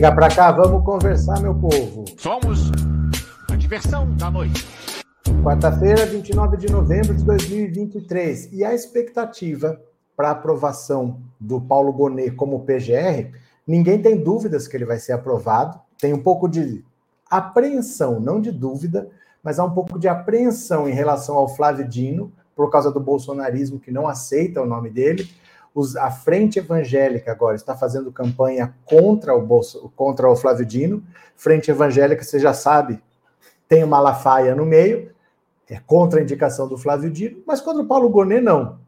Chega pra cá, vamos conversar, meu povo. Somos a diversão da noite. Quarta-feira, 29 de novembro de 2023. E a expectativa para aprovação do Paulo Gonet como PGR, ninguém tem dúvidas que ele vai ser aprovado. Tem um pouco de apreensão, não de dúvida, mas há um pouco de apreensão em relação ao Flávio Dino, por causa do bolsonarismo que não aceita o nome dele. Os, a Frente Evangélica agora está fazendo campanha contra o, Bolso, contra o Flávio Dino. Frente Evangélica, você já sabe, tem o Malafaia no meio, é contra a indicação do Flávio Dino, mas contra o Paulo Gonet, não.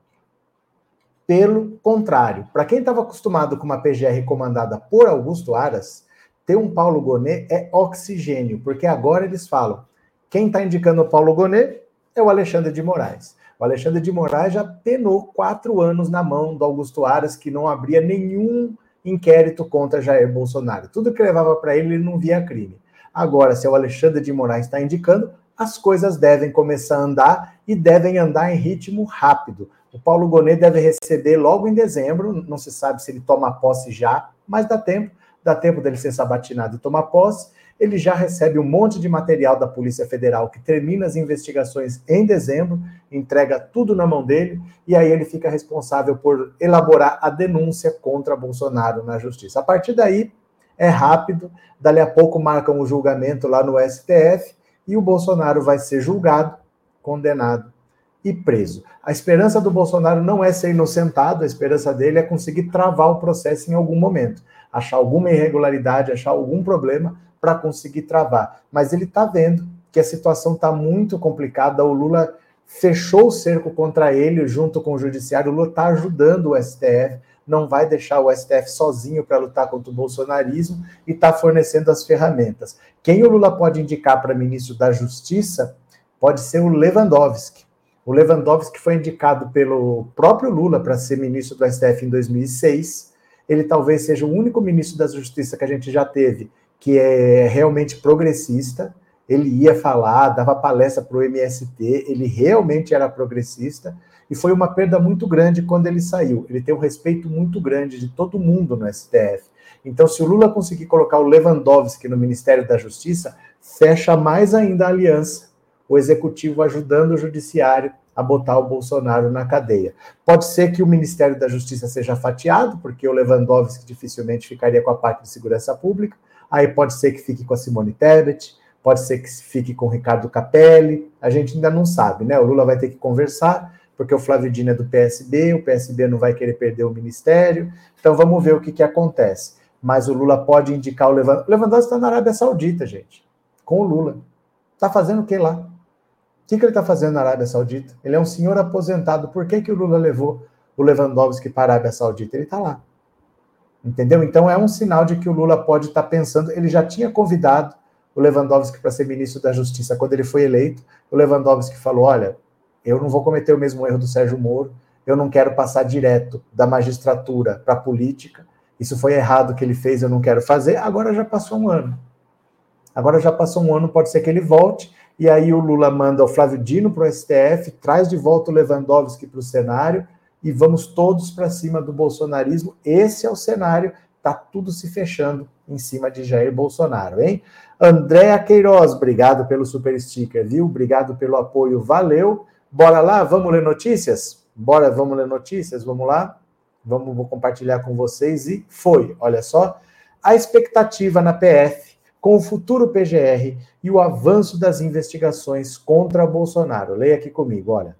Pelo contrário, para quem estava acostumado com uma PGR comandada por Augusto Aras, ter um Paulo Gonet é oxigênio, porque agora eles falam: quem está indicando o Paulo Gonet é o Alexandre de Moraes. O Alexandre de Moraes já penou quatro anos na mão do Augusto Aras, que não abria nenhum inquérito contra Jair Bolsonaro. Tudo que levava para ele, ele não via crime. Agora, se o Alexandre de Moraes está indicando, as coisas devem começar a andar e devem andar em ritmo rápido. O Paulo Gonet deve receber logo em dezembro, não se sabe se ele toma posse já, mas dá tempo, dá tempo dele ser sabatinado e tomar posse ele já recebe um monte de material da Polícia Federal que termina as investigações em dezembro, entrega tudo na mão dele, e aí ele fica responsável por elaborar a denúncia contra Bolsonaro na justiça. A partir daí, é rápido, dali a pouco marcam o julgamento lá no STF e o Bolsonaro vai ser julgado, condenado e preso. A esperança do Bolsonaro não é ser inocentado, a esperança dele é conseguir travar o processo em algum momento, achar alguma irregularidade, achar algum problema para conseguir travar. Mas ele está vendo que a situação está muito complicada. O Lula fechou o cerco contra ele junto com o judiciário. O Lula está ajudando o STF, não vai deixar o STF sozinho para lutar contra o bolsonarismo e está fornecendo as ferramentas. Quem o Lula pode indicar para ministro da Justiça pode ser o Lewandowski. O Lewandowski foi indicado pelo próprio Lula para ser ministro do STF em 2006. Ele talvez seja o único ministro da Justiça que a gente já teve que é realmente progressista. Ele ia falar, dava palestra para o MST, ele realmente era progressista, e foi uma perda muito grande quando ele saiu. Ele tem um respeito muito grande de todo mundo no STF. Então, se o Lula conseguir colocar o Lewandowski no Ministério da Justiça, fecha mais ainda a aliança, o executivo ajudando o judiciário a botar o Bolsonaro na cadeia. Pode ser que o Ministério da Justiça seja fatiado, porque o Lewandowski dificilmente ficaria com a parte de segurança pública, Aí pode ser que fique com a Simone Tebet, pode ser que fique com o Ricardo Capelli, a gente ainda não sabe, né? O Lula vai ter que conversar, porque o Flávio Dino é do PSB, o PSB não vai querer perder o ministério, então vamos ver o que, que acontece. Mas o Lula pode indicar o Lewandowski. O Lewandowski está na Arábia Saudita, gente, com o Lula. Está fazendo o que lá? O que, que ele está fazendo na Arábia Saudita? Ele é um senhor aposentado. Por que, que o Lula levou o Lewandowski para a Arábia Saudita? Ele está lá. Entendeu? Então é um sinal de que o Lula pode estar pensando. Ele já tinha convidado o Lewandowski para ser ministro da Justiça quando ele foi eleito. O Lewandowski falou: olha, eu não vou cometer o mesmo erro do Sérgio Moro, eu não quero passar direto da magistratura para a política. Isso foi errado que ele fez, eu não quero fazer. Agora já passou um ano. Agora já passou um ano, pode ser que ele volte. E aí o Lula manda o Flávio Dino para o STF, traz de volta o Lewandowski para o cenário e vamos todos para cima do bolsonarismo. Esse é o cenário, tá tudo se fechando em cima de Jair Bolsonaro, hein? Andréa Queiroz, obrigado pelo super sticker, viu? Obrigado pelo apoio, valeu. Bora lá, vamos ler notícias? Bora, vamos ler notícias, vamos lá? Vamos vou compartilhar com vocês e foi, olha só. A expectativa na PF com o futuro PGR e o avanço das investigações contra Bolsonaro. Leia aqui comigo, olha.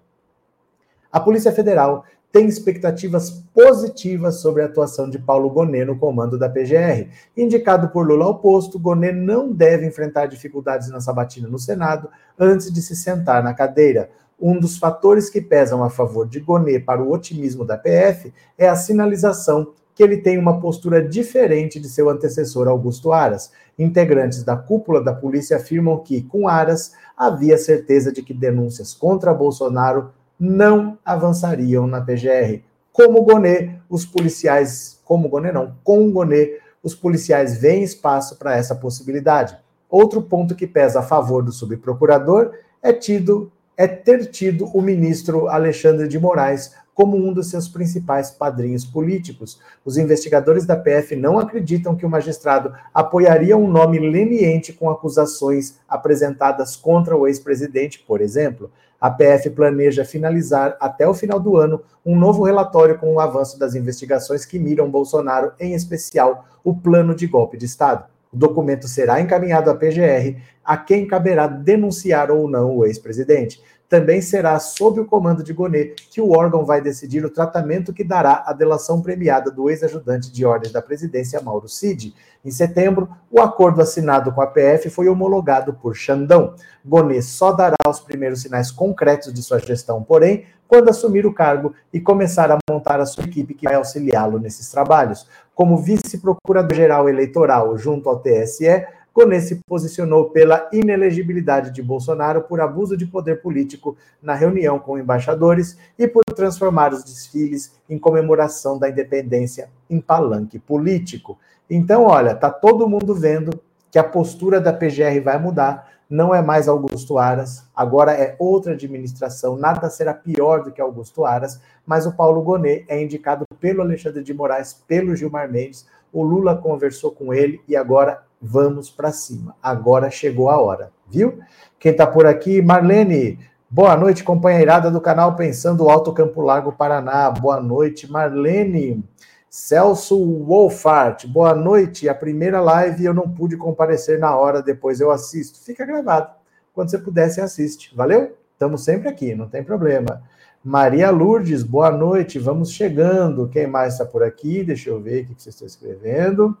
A Polícia Federal tem expectativas positivas sobre a atuação de Paulo Gonet no comando da PGR. Indicado por Lula ao posto, Gonet não deve enfrentar dificuldades na sabatina no Senado antes de se sentar na cadeira. Um dos fatores que pesam a favor de Gonet para o otimismo da PF é a sinalização que ele tem uma postura diferente de seu antecessor Augusto Aras. Integrantes da cúpula da polícia afirmam que, com Aras, havia certeza de que denúncias contra Bolsonaro não avançariam na PGR. Como Gonet, os policiais, como Gonet não, com Gonet, os policiais veem espaço para essa possibilidade. Outro ponto que pesa a favor do subprocurador é tido é ter tido o ministro Alexandre de Moraes como um dos seus principais padrinhos políticos. Os investigadores da PF não acreditam que o magistrado apoiaria um nome leniente com acusações apresentadas contra o ex-presidente, por exemplo. A PF planeja finalizar até o final do ano um novo relatório com o avanço das investigações que miram Bolsonaro, em especial o plano de golpe de Estado. O documento será encaminhado à PGR, a quem caberá denunciar ou não o ex-presidente também será sob o comando de Gonet que o órgão vai decidir o tratamento que dará a delação premiada do ex-ajudante de ordens da presidência, Mauro Cid. Em setembro, o acordo assinado com a PF foi homologado por Xandão. Gonet só dará os primeiros sinais concretos de sua gestão, porém, quando assumir o cargo e começar a montar a sua equipe que vai auxiliá-lo nesses trabalhos. Como vice-procurador-geral eleitoral junto ao TSE, Gonê se posicionou pela inelegibilidade de Bolsonaro por abuso de poder político na reunião com embaixadores e por transformar os desfiles em comemoração da independência em palanque político. Então, olha, tá todo mundo vendo que a postura da PGR vai mudar. Não é mais Augusto Aras, agora é outra administração. Nada será pior do que Augusto Aras, mas o Paulo Gonet é indicado pelo Alexandre de Moraes, pelo Gilmar Mendes. O Lula conversou com ele e agora vamos para cima. Agora chegou a hora, viu? Quem está por aqui, Marlene. Boa noite, companheirada do canal Pensando Alto Campo Largo, Paraná. Boa noite, Marlene. Celso Wolfart, boa noite. A primeira live eu não pude comparecer na hora, depois eu assisto. Fica gravado. Quando você puder, você assiste. Valeu? Estamos sempre aqui, não tem problema. Maria Lourdes, boa noite. Vamos chegando. Quem mais está por aqui? Deixa eu ver o que vocês estão escrevendo.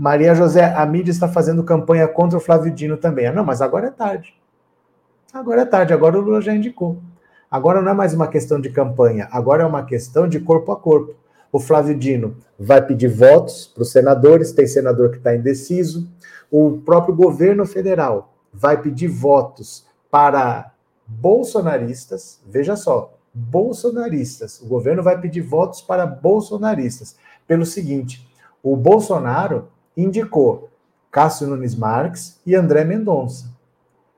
Maria José, a mídia está fazendo campanha contra o Flávio Dino também. Ah, não, mas agora é tarde. Agora é tarde, agora o Lula já indicou. Agora não é mais uma questão de campanha, agora é uma questão de corpo a corpo. O Flávio Dino vai pedir votos para os senadores, tem senador que está indeciso. O próprio governo federal vai pedir votos para bolsonaristas. Veja só, bolsonaristas. O governo vai pedir votos para bolsonaristas. Pelo seguinte: o Bolsonaro indicou Cássio Nunes Marques e André Mendonça.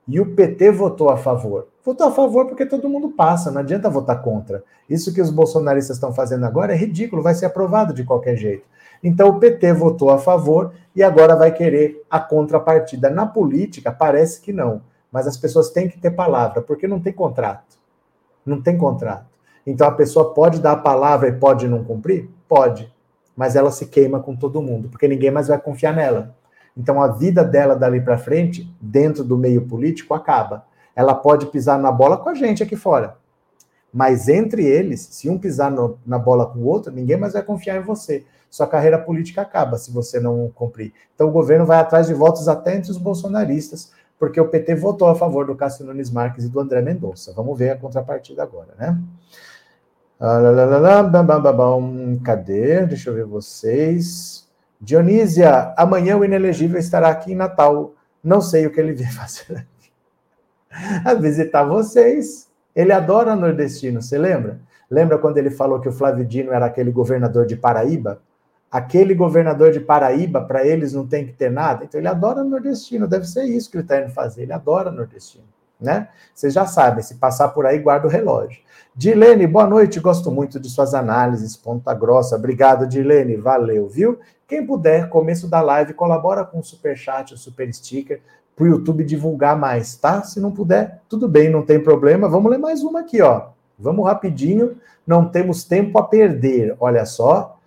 E o PT votou a favor. Votou a favor porque todo mundo passa, não adianta votar contra. Isso que os bolsonaristas estão fazendo agora é ridículo, vai ser aprovado de qualquer jeito. Então o PT votou a favor e agora vai querer a contrapartida. Na política, parece que não, mas as pessoas têm que ter palavra, porque não tem contrato. Não tem contrato. Então a pessoa pode dar a palavra e pode não cumprir? Pode mas ela se queima com todo mundo, porque ninguém mais vai confiar nela. Então a vida dela dali para frente, dentro do meio político, acaba. Ela pode pisar na bola com a gente aqui fora. Mas entre eles, se um pisar no, na bola com o outro, ninguém mais vai confiar em você. Sua carreira política acaba se você não cumprir. Então o governo vai atrás de votos até entre os bolsonaristas, porque o PT votou a favor do Cássio Nunes Marques e do André Mendonça. Vamos ver a contrapartida agora, né? Ah, Cadê? Deixa eu ver vocês. Dionísia, amanhã o inelegível estará aqui em Natal. Não sei o que ele vem fazer aqui. A visitar vocês. Ele adora nordestino, você lembra? Lembra quando ele falou que o Flávio Dino era aquele governador de Paraíba? Aquele governador de Paraíba, para eles não tem que ter nada. Então ele adora nordestino, deve ser isso que ele está indo fazer. Ele adora nordestino, né? Vocês já sabem, se passar por aí, guarda o relógio. Dilene, boa noite, gosto muito de suas análises, ponta grossa. Obrigado, Dilene, valeu, viu? Quem puder, começo da live, colabora com o super chat, o super sticker, para o YouTube divulgar mais, tá? Se não puder, tudo bem, não tem problema. Vamos ler mais uma aqui, ó. Vamos rapidinho, não temos tempo a perder. Olha só,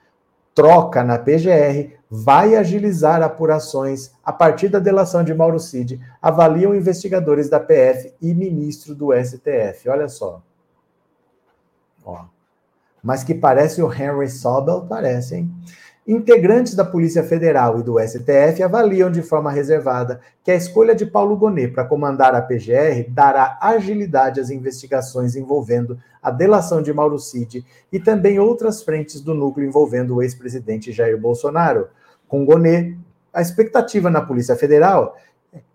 troca na PGR vai agilizar apurações a partir da delação de Mauro Cid, avaliam investigadores da PF e ministro do STF. Olha só. Ó. Mas que parece o Henry Sobel, parece, hein? Integrantes da Polícia Federal e do STF avaliam de forma reservada que a escolha de Paulo Gonet para comandar a PGR dará agilidade às investigações envolvendo a delação de Mauro Cid e também outras frentes do núcleo envolvendo o ex-presidente Jair Bolsonaro. Com Gonet, a expectativa na Polícia Federal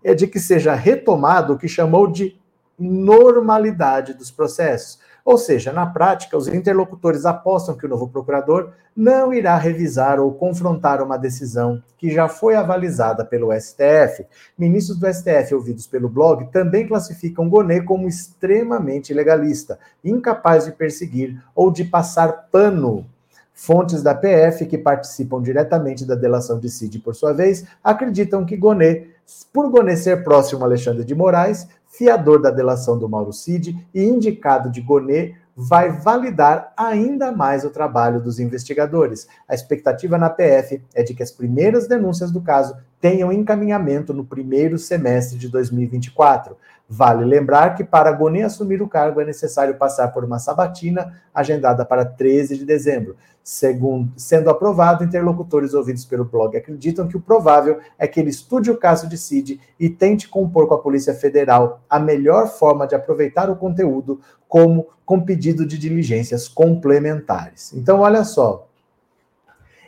é de que seja retomado o que chamou de normalidade dos processos. Ou seja, na prática, os interlocutores apostam que o novo procurador não irá revisar ou confrontar uma decisão que já foi avalizada pelo STF. Ministros do STF ouvidos pelo blog também classificam Gonet como extremamente legalista, incapaz de perseguir ou de passar pano Fontes da PF, que participam diretamente da delação de Cid, por sua vez, acreditam que Gonet, por Gonet ser próximo a Alexandre de Moraes, fiador da delação do Mauro Cid e indicado de Gonet, vai validar ainda mais o trabalho dos investigadores. A expectativa na PF é de que as primeiras denúncias do caso tenham encaminhamento no primeiro semestre de 2024. Vale lembrar que para Gonet assumir o cargo é necessário passar por uma sabatina agendada para 13 de dezembro. Segundo, sendo aprovado, interlocutores ouvidos pelo blog acreditam que o provável é que ele estude o caso de Cid e tente compor com a Polícia Federal a melhor forma de aproveitar o conteúdo, como com pedido de diligências complementares. Então, olha só.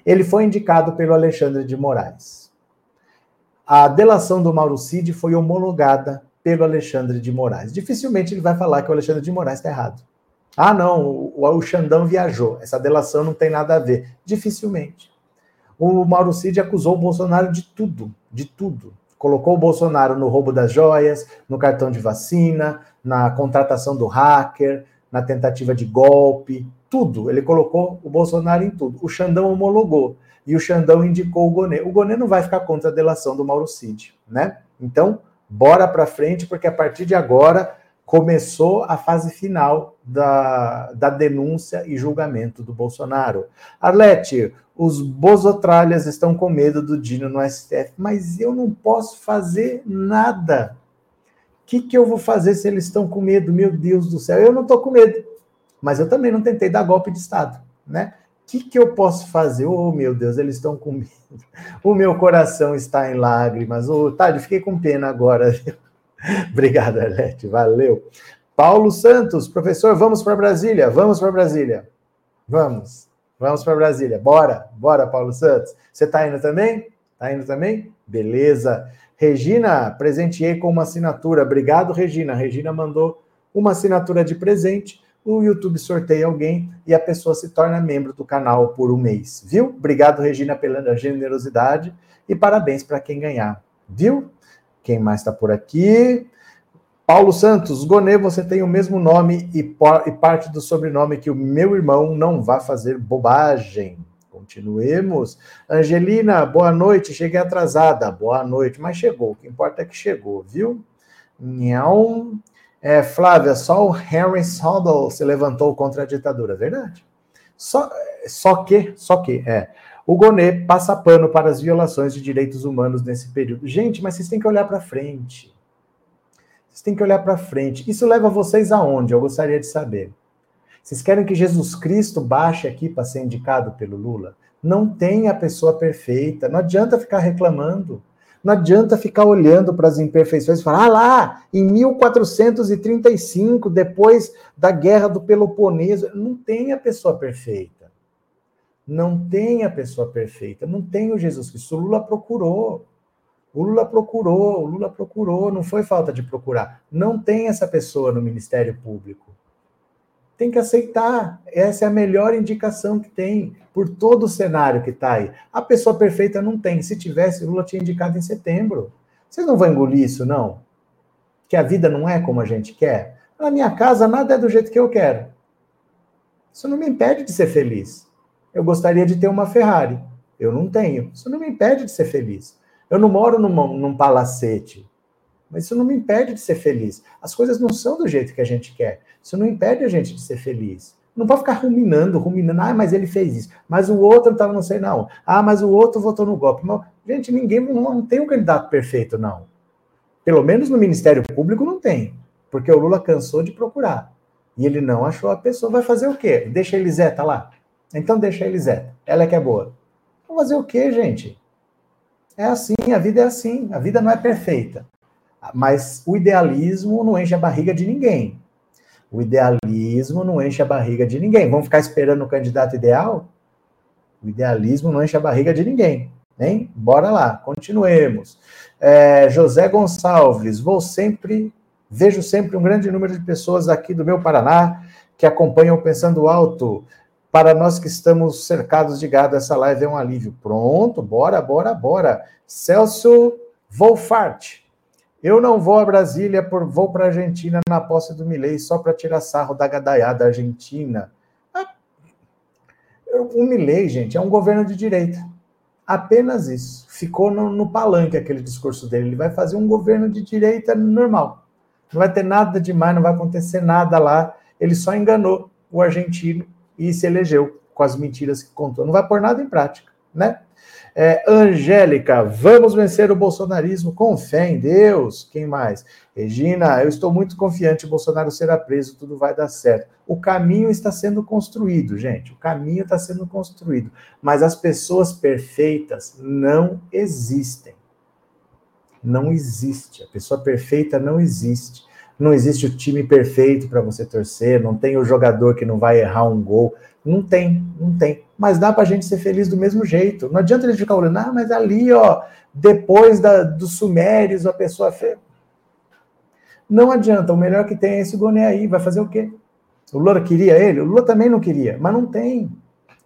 Ele foi indicado pelo Alexandre de Moraes. A delação do Mauro Cid foi homologada pelo Alexandre de Moraes. Dificilmente ele vai falar que o Alexandre de Moraes está errado. Ah, não, o, o Xandão viajou. Essa delação não tem nada a ver. Dificilmente. O Mauro Cid acusou o Bolsonaro de tudo, de tudo. Colocou o Bolsonaro no roubo das joias, no cartão de vacina, na contratação do hacker, na tentativa de golpe, tudo. Ele colocou o Bolsonaro em tudo. O Xandão homologou e o Xandão indicou o Gonê. O Gonê não vai ficar contra a delação do Mauro Cid, né? Então, bora para frente, porque a partir de agora começou a fase final da, da denúncia e julgamento do Bolsonaro. Arlete, os bozotralhas estão com medo do Dino no STF, mas eu não posso fazer nada. O que, que eu vou fazer se eles estão com medo? Meu Deus do céu, eu não estou com medo, mas eu também não tentei dar golpe de Estado, né? Que, que eu posso fazer? Oh, meu Deus, eles estão com medo. O meu coração está em lágrimas. Oh, Tade, fiquei com pena agora. Obrigado, Arlete. Valeu. Paulo Santos, professor, vamos para Brasília. Vamos para Brasília. Vamos. Vamos para Brasília. Bora. Bora, Paulo Santos. Você está indo também? Está indo também? Beleza. Regina, presenteei com uma assinatura. Obrigado, Regina. Regina mandou uma assinatura de presente. O YouTube sorteia alguém e a pessoa se torna membro do canal por um mês. Viu? Obrigado, Regina, pela generosidade e parabéns para quem ganhar. Viu? Quem mais está por aqui? Paulo Santos, Gonê, você tem o mesmo nome e, e, parte do sobrenome que o meu irmão não vá fazer bobagem. Continuemos. Angelina, boa noite. Cheguei atrasada. Boa noite, mas chegou. O que importa é que chegou, viu? Não. É, Flávia, só o Henry Sodal se levantou contra a ditadura, verdade? Só, só que, só que, é. O Gonê passa pano para as violações de direitos humanos nesse período. Gente, mas vocês têm que olhar para frente. Vocês têm que olhar para frente. Isso leva vocês aonde? Eu gostaria de saber. Vocês querem que Jesus Cristo baixe aqui para ser indicado pelo Lula? Não tem a pessoa perfeita. Não adianta ficar reclamando. Não adianta ficar olhando para as imperfeições e falar, ah lá, em 1435, depois da guerra do Peloponeso, não tem a pessoa perfeita. Não tem a pessoa perfeita, não tem o Jesus Cristo. O Lula procurou. O Lula procurou, o Lula procurou, não foi falta de procurar. Não tem essa pessoa no Ministério Público. Tem que aceitar. Essa é a melhor indicação que tem por todo o cenário que está aí. A pessoa perfeita não tem. Se tivesse, Lula tinha indicado em setembro. Vocês não vão engolir isso, não? Que a vida não é como a gente quer? Na minha casa, nada é do jeito que eu quero. Isso não me impede de ser feliz. Eu gostaria de ter uma Ferrari. Eu não tenho. Isso não me impede de ser feliz. Eu não moro numa, num palacete. Mas isso não me impede de ser feliz. As coisas não são do jeito que a gente quer. Isso não impede a gente de ser feliz. Não pode ficar ruminando, ruminando. Ah, mas ele fez isso. Mas o outro estava não sei não. Ah, mas o outro votou no golpe. Não, gente, ninguém não tem um candidato perfeito, não. Pelo menos no Ministério Público não tem. Porque o Lula cansou de procurar. E ele não achou a pessoa. Vai fazer o quê? Deixa a Eliseta lá. Então deixa a Elisete. Ela é que é boa. Vou fazer o quê, gente? É assim, a vida é assim. A vida não é perfeita. Mas o idealismo não enche a barriga de ninguém. O idealismo não enche a barriga de ninguém. Vamos ficar esperando o candidato ideal? O idealismo não enche a barriga de ninguém. Hein? Bora lá, continuemos. É, José Gonçalves, vou sempre Vejo sempre um grande número de pessoas aqui do meu Paraná que acompanham Pensando Alto. Para nós que estamos cercados de gado, essa live é um alívio. Pronto, bora, bora, bora. Celso Wolfart. Eu não vou a Brasília, por vou para a Argentina na posse do Milei só para tirar sarro da gadaiada argentina. Ah, o Milei, gente, é um governo de direita. Apenas isso. Ficou no, no palanque aquele discurso dele. Ele vai fazer um governo de direita normal. Não vai ter nada demais, não vai acontecer nada lá. Ele só enganou o argentino e se elegeu com as mentiras que contou. Não vai pôr nada em prática, né? É, Angélica, vamos vencer o bolsonarismo com fé em Deus. Quem mais? Regina, eu estou muito confiante, o Bolsonaro será preso, tudo vai dar certo. O caminho está sendo construído, gente. O caminho está sendo construído. Mas as pessoas perfeitas não existem. Não existe. A pessoa perfeita não existe. Não existe o time perfeito para você torcer, não tem o jogador que não vai errar um gol. Não tem, não tem. Mas dá para a gente ser feliz do mesmo jeito. Não adianta ele ficar olhando, ah, mas ali, ó, depois da, dos Sumérios, a pessoa fez. Não adianta, o melhor que tem é esse Goné aí. Vai fazer o quê? O Lula queria ele? O Lula também não queria, mas não tem.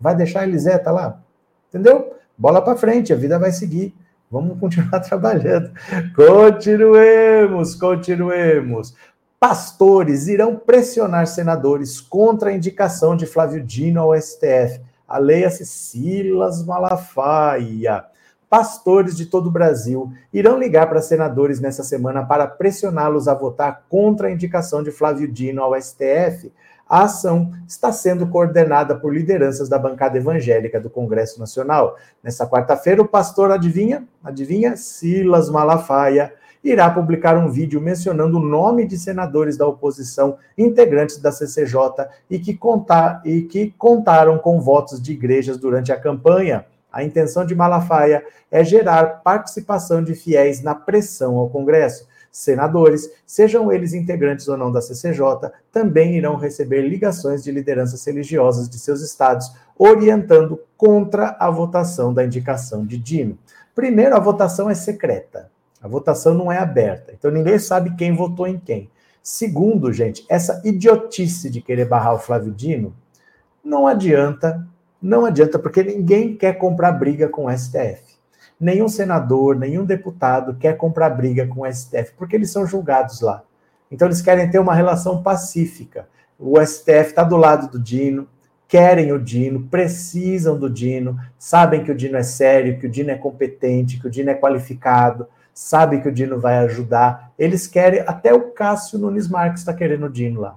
Vai deixar a Eliseta lá? Entendeu? Bola para frente, a vida vai seguir. Vamos continuar trabalhando. Continuemos, continuemos. Pastores irão pressionar senadores contra a indicação de Flávio Dino ao STF. A leia-se Silas Malafaia. Pastores de todo o Brasil irão ligar para senadores nessa semana para pressioná-los a votar contra a indicação de Flávio Dino ao STF. A ação está sendo coordenada por lideranças da bancada evangélica do Congresso Nacional. Nessa quarta-feira, o pastor, adivinha? Adivinha? Silas Malafaia irá publicar um vídeo mencionando o nome de senadores da oposição, integrantes da CCJ e que, contar, e que contaram com votos de igrejas durante a campanha. A intenção de Malafaia é gerar participação de fiéis na pressão ao Congresso. Senadores, sejam eles integrantes ou não da CCJ, também irão receber ligações de lideranças religiosas de seus estados, orientando contra a votação da indicação de Dino. Primeiro, a votação é secreta. A votação não é aberta. Então ninguém sabe quem votou em quem. Segundo, gente, essa idiotice de querer barrar o Flávio Dino não adianta, não adianta, porque ninguém quer comprar briga com o STF. Nenhum senador, nenhum deputado quer comprar briga com o STF, porque eles são julgados lá. Então eles querem ter uma relação pacífica. O STF está do lado do Dino, querem o Dino, precisam do Dino, sabem que o Dino é sério, que o Dino é competente, que o Dino é qualificado, sabe que o Dino vai ajudar. Eles querem, até o Cássio Nunes Marques está querendo o Dino lá.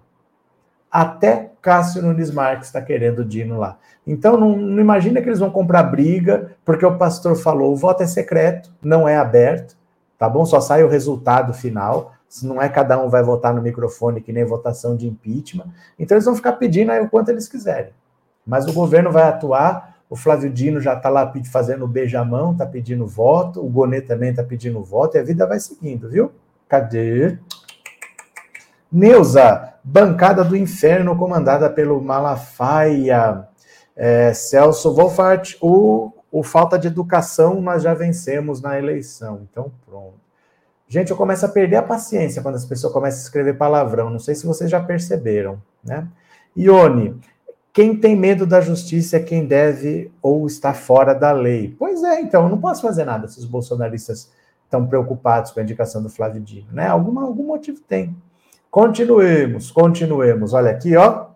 Até Cássio Nunes Marques está querendo o Dino lá. Então não, não, imagina que eles vão comprar briga, porque o pastor falou, o voto é secreto, não é aberto, tá bom? Só sai o resultado final. Se não é cada um vai votar no microfone, que nem votação de impeachment. Então eles vão ficar pedindo aí o quanto eles quiserem. Mas o governo vai atuar o Flávio Dino já está lá fazendo beijamão, está pedindo voto. O Gonê também está pedindo voto. E a vida vai seguindo, viu? Cadê? Neuza, bancada do inferno comandada pelo Malafaia. É, Celso Wolfart, o, o falta de educação nós já vencemos na eleição. Então, pronto. Gente, eu começo a perder a paciência quando as pessoas começam a escrever palavrão. Não sei se vocês já perceberam, né? Ione, quem tem medo da justiça é quem deve ou está fora da lei. Pois é, então, eu não posso fazer nada se os bolsonaristas estão preocupados com a indicação do Flávio Dino, né? Alguma, algum motivo tem. Continuemos, continuemos. Olha aqui, ó.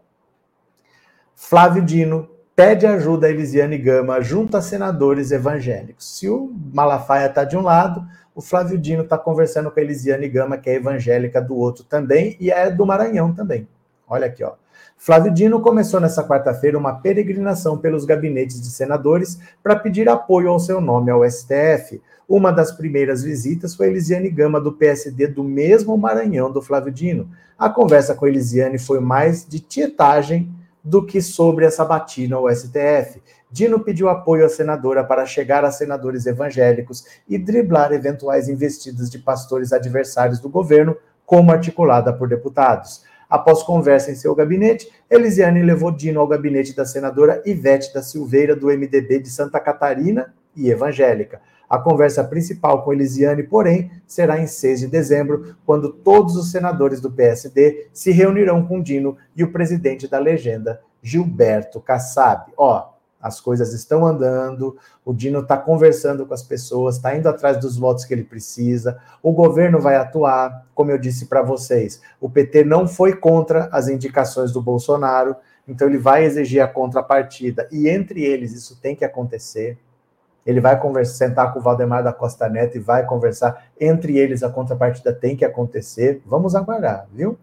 Flávio Dino pede ajuda a Elisiane Gama junto a senadores evangélicos. Se o Malafaia está de um lado, o Flávio Dino está conversando com a Elisiane Gama, que é evangélica do outro também, e é do Maranhão também. Olha aqui, ó. Flávio Dino começou nessa quarta-feira uma peregrinação pelos gabinetes de senadores para pedir apoio ao seu nome ao STF. Uma das primeiras visitas foi Elisiane Gama, do PSD do mesmo Maranhão do Flávio Dino. A conversa com Elisiane foi mais de tietagem do que sobre a sabatina ao STF. Dino pediu apoio à senadora para chegar a senadores evangélicos e driblar eventuais investidas de pastores adversários do governo, como articulada por deputados. Após conversa em seu gabinete, Elisiane levou Dino ao gabinete da senadora Ivete da Silveira, do MDB de Santa Catarina e evangélica. A conversa principal com Elisiane, porém, será em 6 de dezembro, quando todos os senadores do PSD se reunirão com Dino e o presidente da legenda, Gilberto Kassab. Ó, as coisas estão andando, o Dino está conversando com as pessoas, está indo atrás dos votos que ele precisa, o governo vai atuar, como eu disse para vocês, o PT não foi contra as indicações do Bolsonaro, então ele vai exigir a contrapartida, e entre eles isso tem que acontecer. Ele vai conversar, sentar com o Valdemar da Costa Neto e vai conversar. Entre eles, a contrapartida tem que acontecer. Vamos aguardar, viu?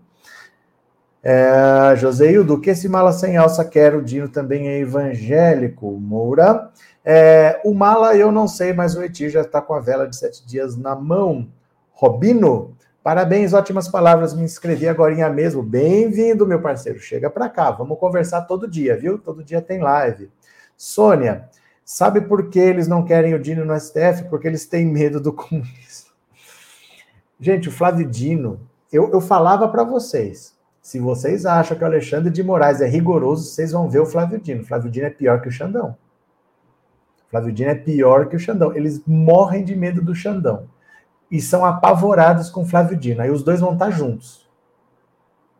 É, Joseildo, que esse mala sem alça quer? O Dino também é evangélico. Moura. É, o mala eu não sei, mas o Etir já está com a vela de sete dias na mão. Robino, parabéns, ótimas palavras. Me inscrevi agora mesmo. Bem-vindo, meu parceiro. Chega para cá, vamos conversar todo dia, viu? Todo dia tem live. Sônia, sabe por que eles não querem o Dino no STF? Porque eles têm medo do comunismo. Gente, o Flávio Dino, eu, eu falava para vocês se vocês acham que o Alexandre de Moraes é rigoroso, vocês vão ver o Flávio Dino. O Flávio Dino é pior que o Xandão. O Flávio Dino é pior que o Xandão. Eles morrem de medo do Xandão. E são apavorados com o Flávio Dino. Aí os dois vão estar juntos.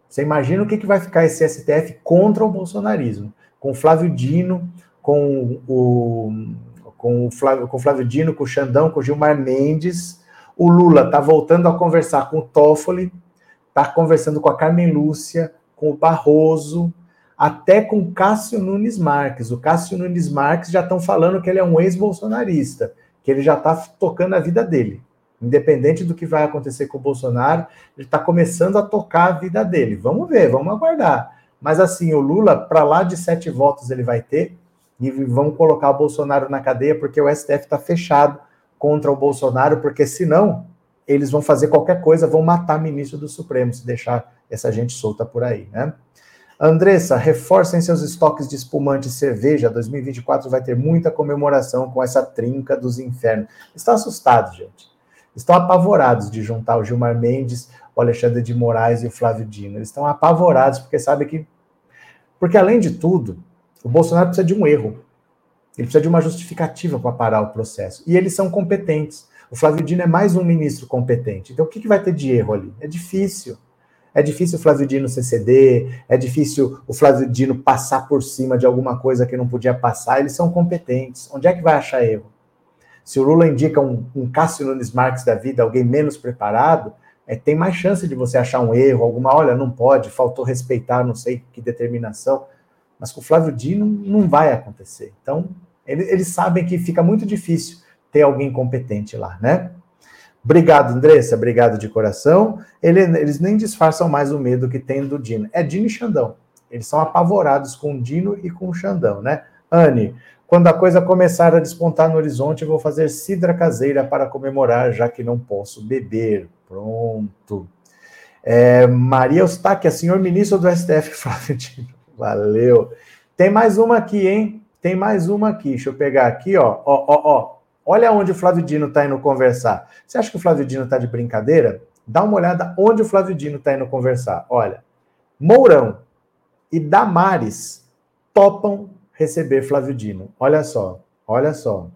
Você imagina o que, que vai ficar esse STF contra o bolsonarismo? Com o Flávio Dino, com o, com o, Flávio, com o Flávio Dino, com o Xandão, com o Gilmar Mendes. O Lula está voltando a conversar com o Toffoli está conversando com a Carmen Lúcia, com o Barroso, até com o Cássio Nunes Marques. O Cássio Nunes Marques já estão falando que ele é um ex-bolsonarista, que ele já está tocando a vida dele. Independente do que vai acontecer com o Bolsonaro, ele está começando a tocar a vida dele. Vamos ver, vamos aguardar. Mas assim, o Lula, para lá de sete votos ele vai ter, e vão colocar o Bolsonaro na cadeia, porque o STF está fechado contra o Bolsonaro, porque senão eles vão fazer qualquer coisa, vão matar ministro do Supremo, se deixar essa gente solta por aí, né? Andressa, reforcem seus estoques de espumante e cerveja. 2024 vai ter muita comemoração com essa trinca dos infernos. Estão assustados, gente. Estão apavorados de juntar o Gilmar Mendes, o Alexandre de Moraes e o Flávio Dino. Eles estão apavorados porque sabem que. Porque, além de tudo, o Bolsonaro precisa de um erro. Ele precisa de uma justificativa para parar o processo. E eles são competentes. O Flávio Dino é mais um ministro competente. Então, o que, que vai ter de erro ali? É difícil. É difícil o Flávio Dino ceder, é difícil o Flávio Dino passar por cima de alguma coisa que não podia passar. Eles são competentes. Onde é que vai achar erro? Se o Lula indica um, um Cássio Nunes Marques da vida, alguém menos preparado, é, tem mais chance de você achar um erro, alguma, olha, não pode, faltou respeitar, não sei que determinação. Mas com o Flávio Dino não vai acontecer. Então, ele, eles sabem que fica muito difícil ter alguém competente lá, né? Obrigado, Andressa, obrigado de coração. Ele, eles nem disfarçam mais o medo que tem do Dino. É Dino e Xandão. Eles são apavorados com o Dino e com o Xandão, né? Anne, quando a coisa começar a despontar no horizonte, vou fazer cidra caseira para comemorar, já que não posso beber. Pronto. É, Maria Eustáquia, senhor ministro do STF, Flávio Dino. Valeu. Tem mais uma aqui, hein? Tem mais uma aqui. Deixa eu pegar aqui, ó. Ó, ó, ó. Olha onde o Flávio Dino está indo conversar. Você acha que o Flávio Dino está de brincadeira? Dá uma olhada onde o Flávio Dino está indo conversar. Olha, Mourão e Damares topam receber Flávio Dino. Olha só, olha só.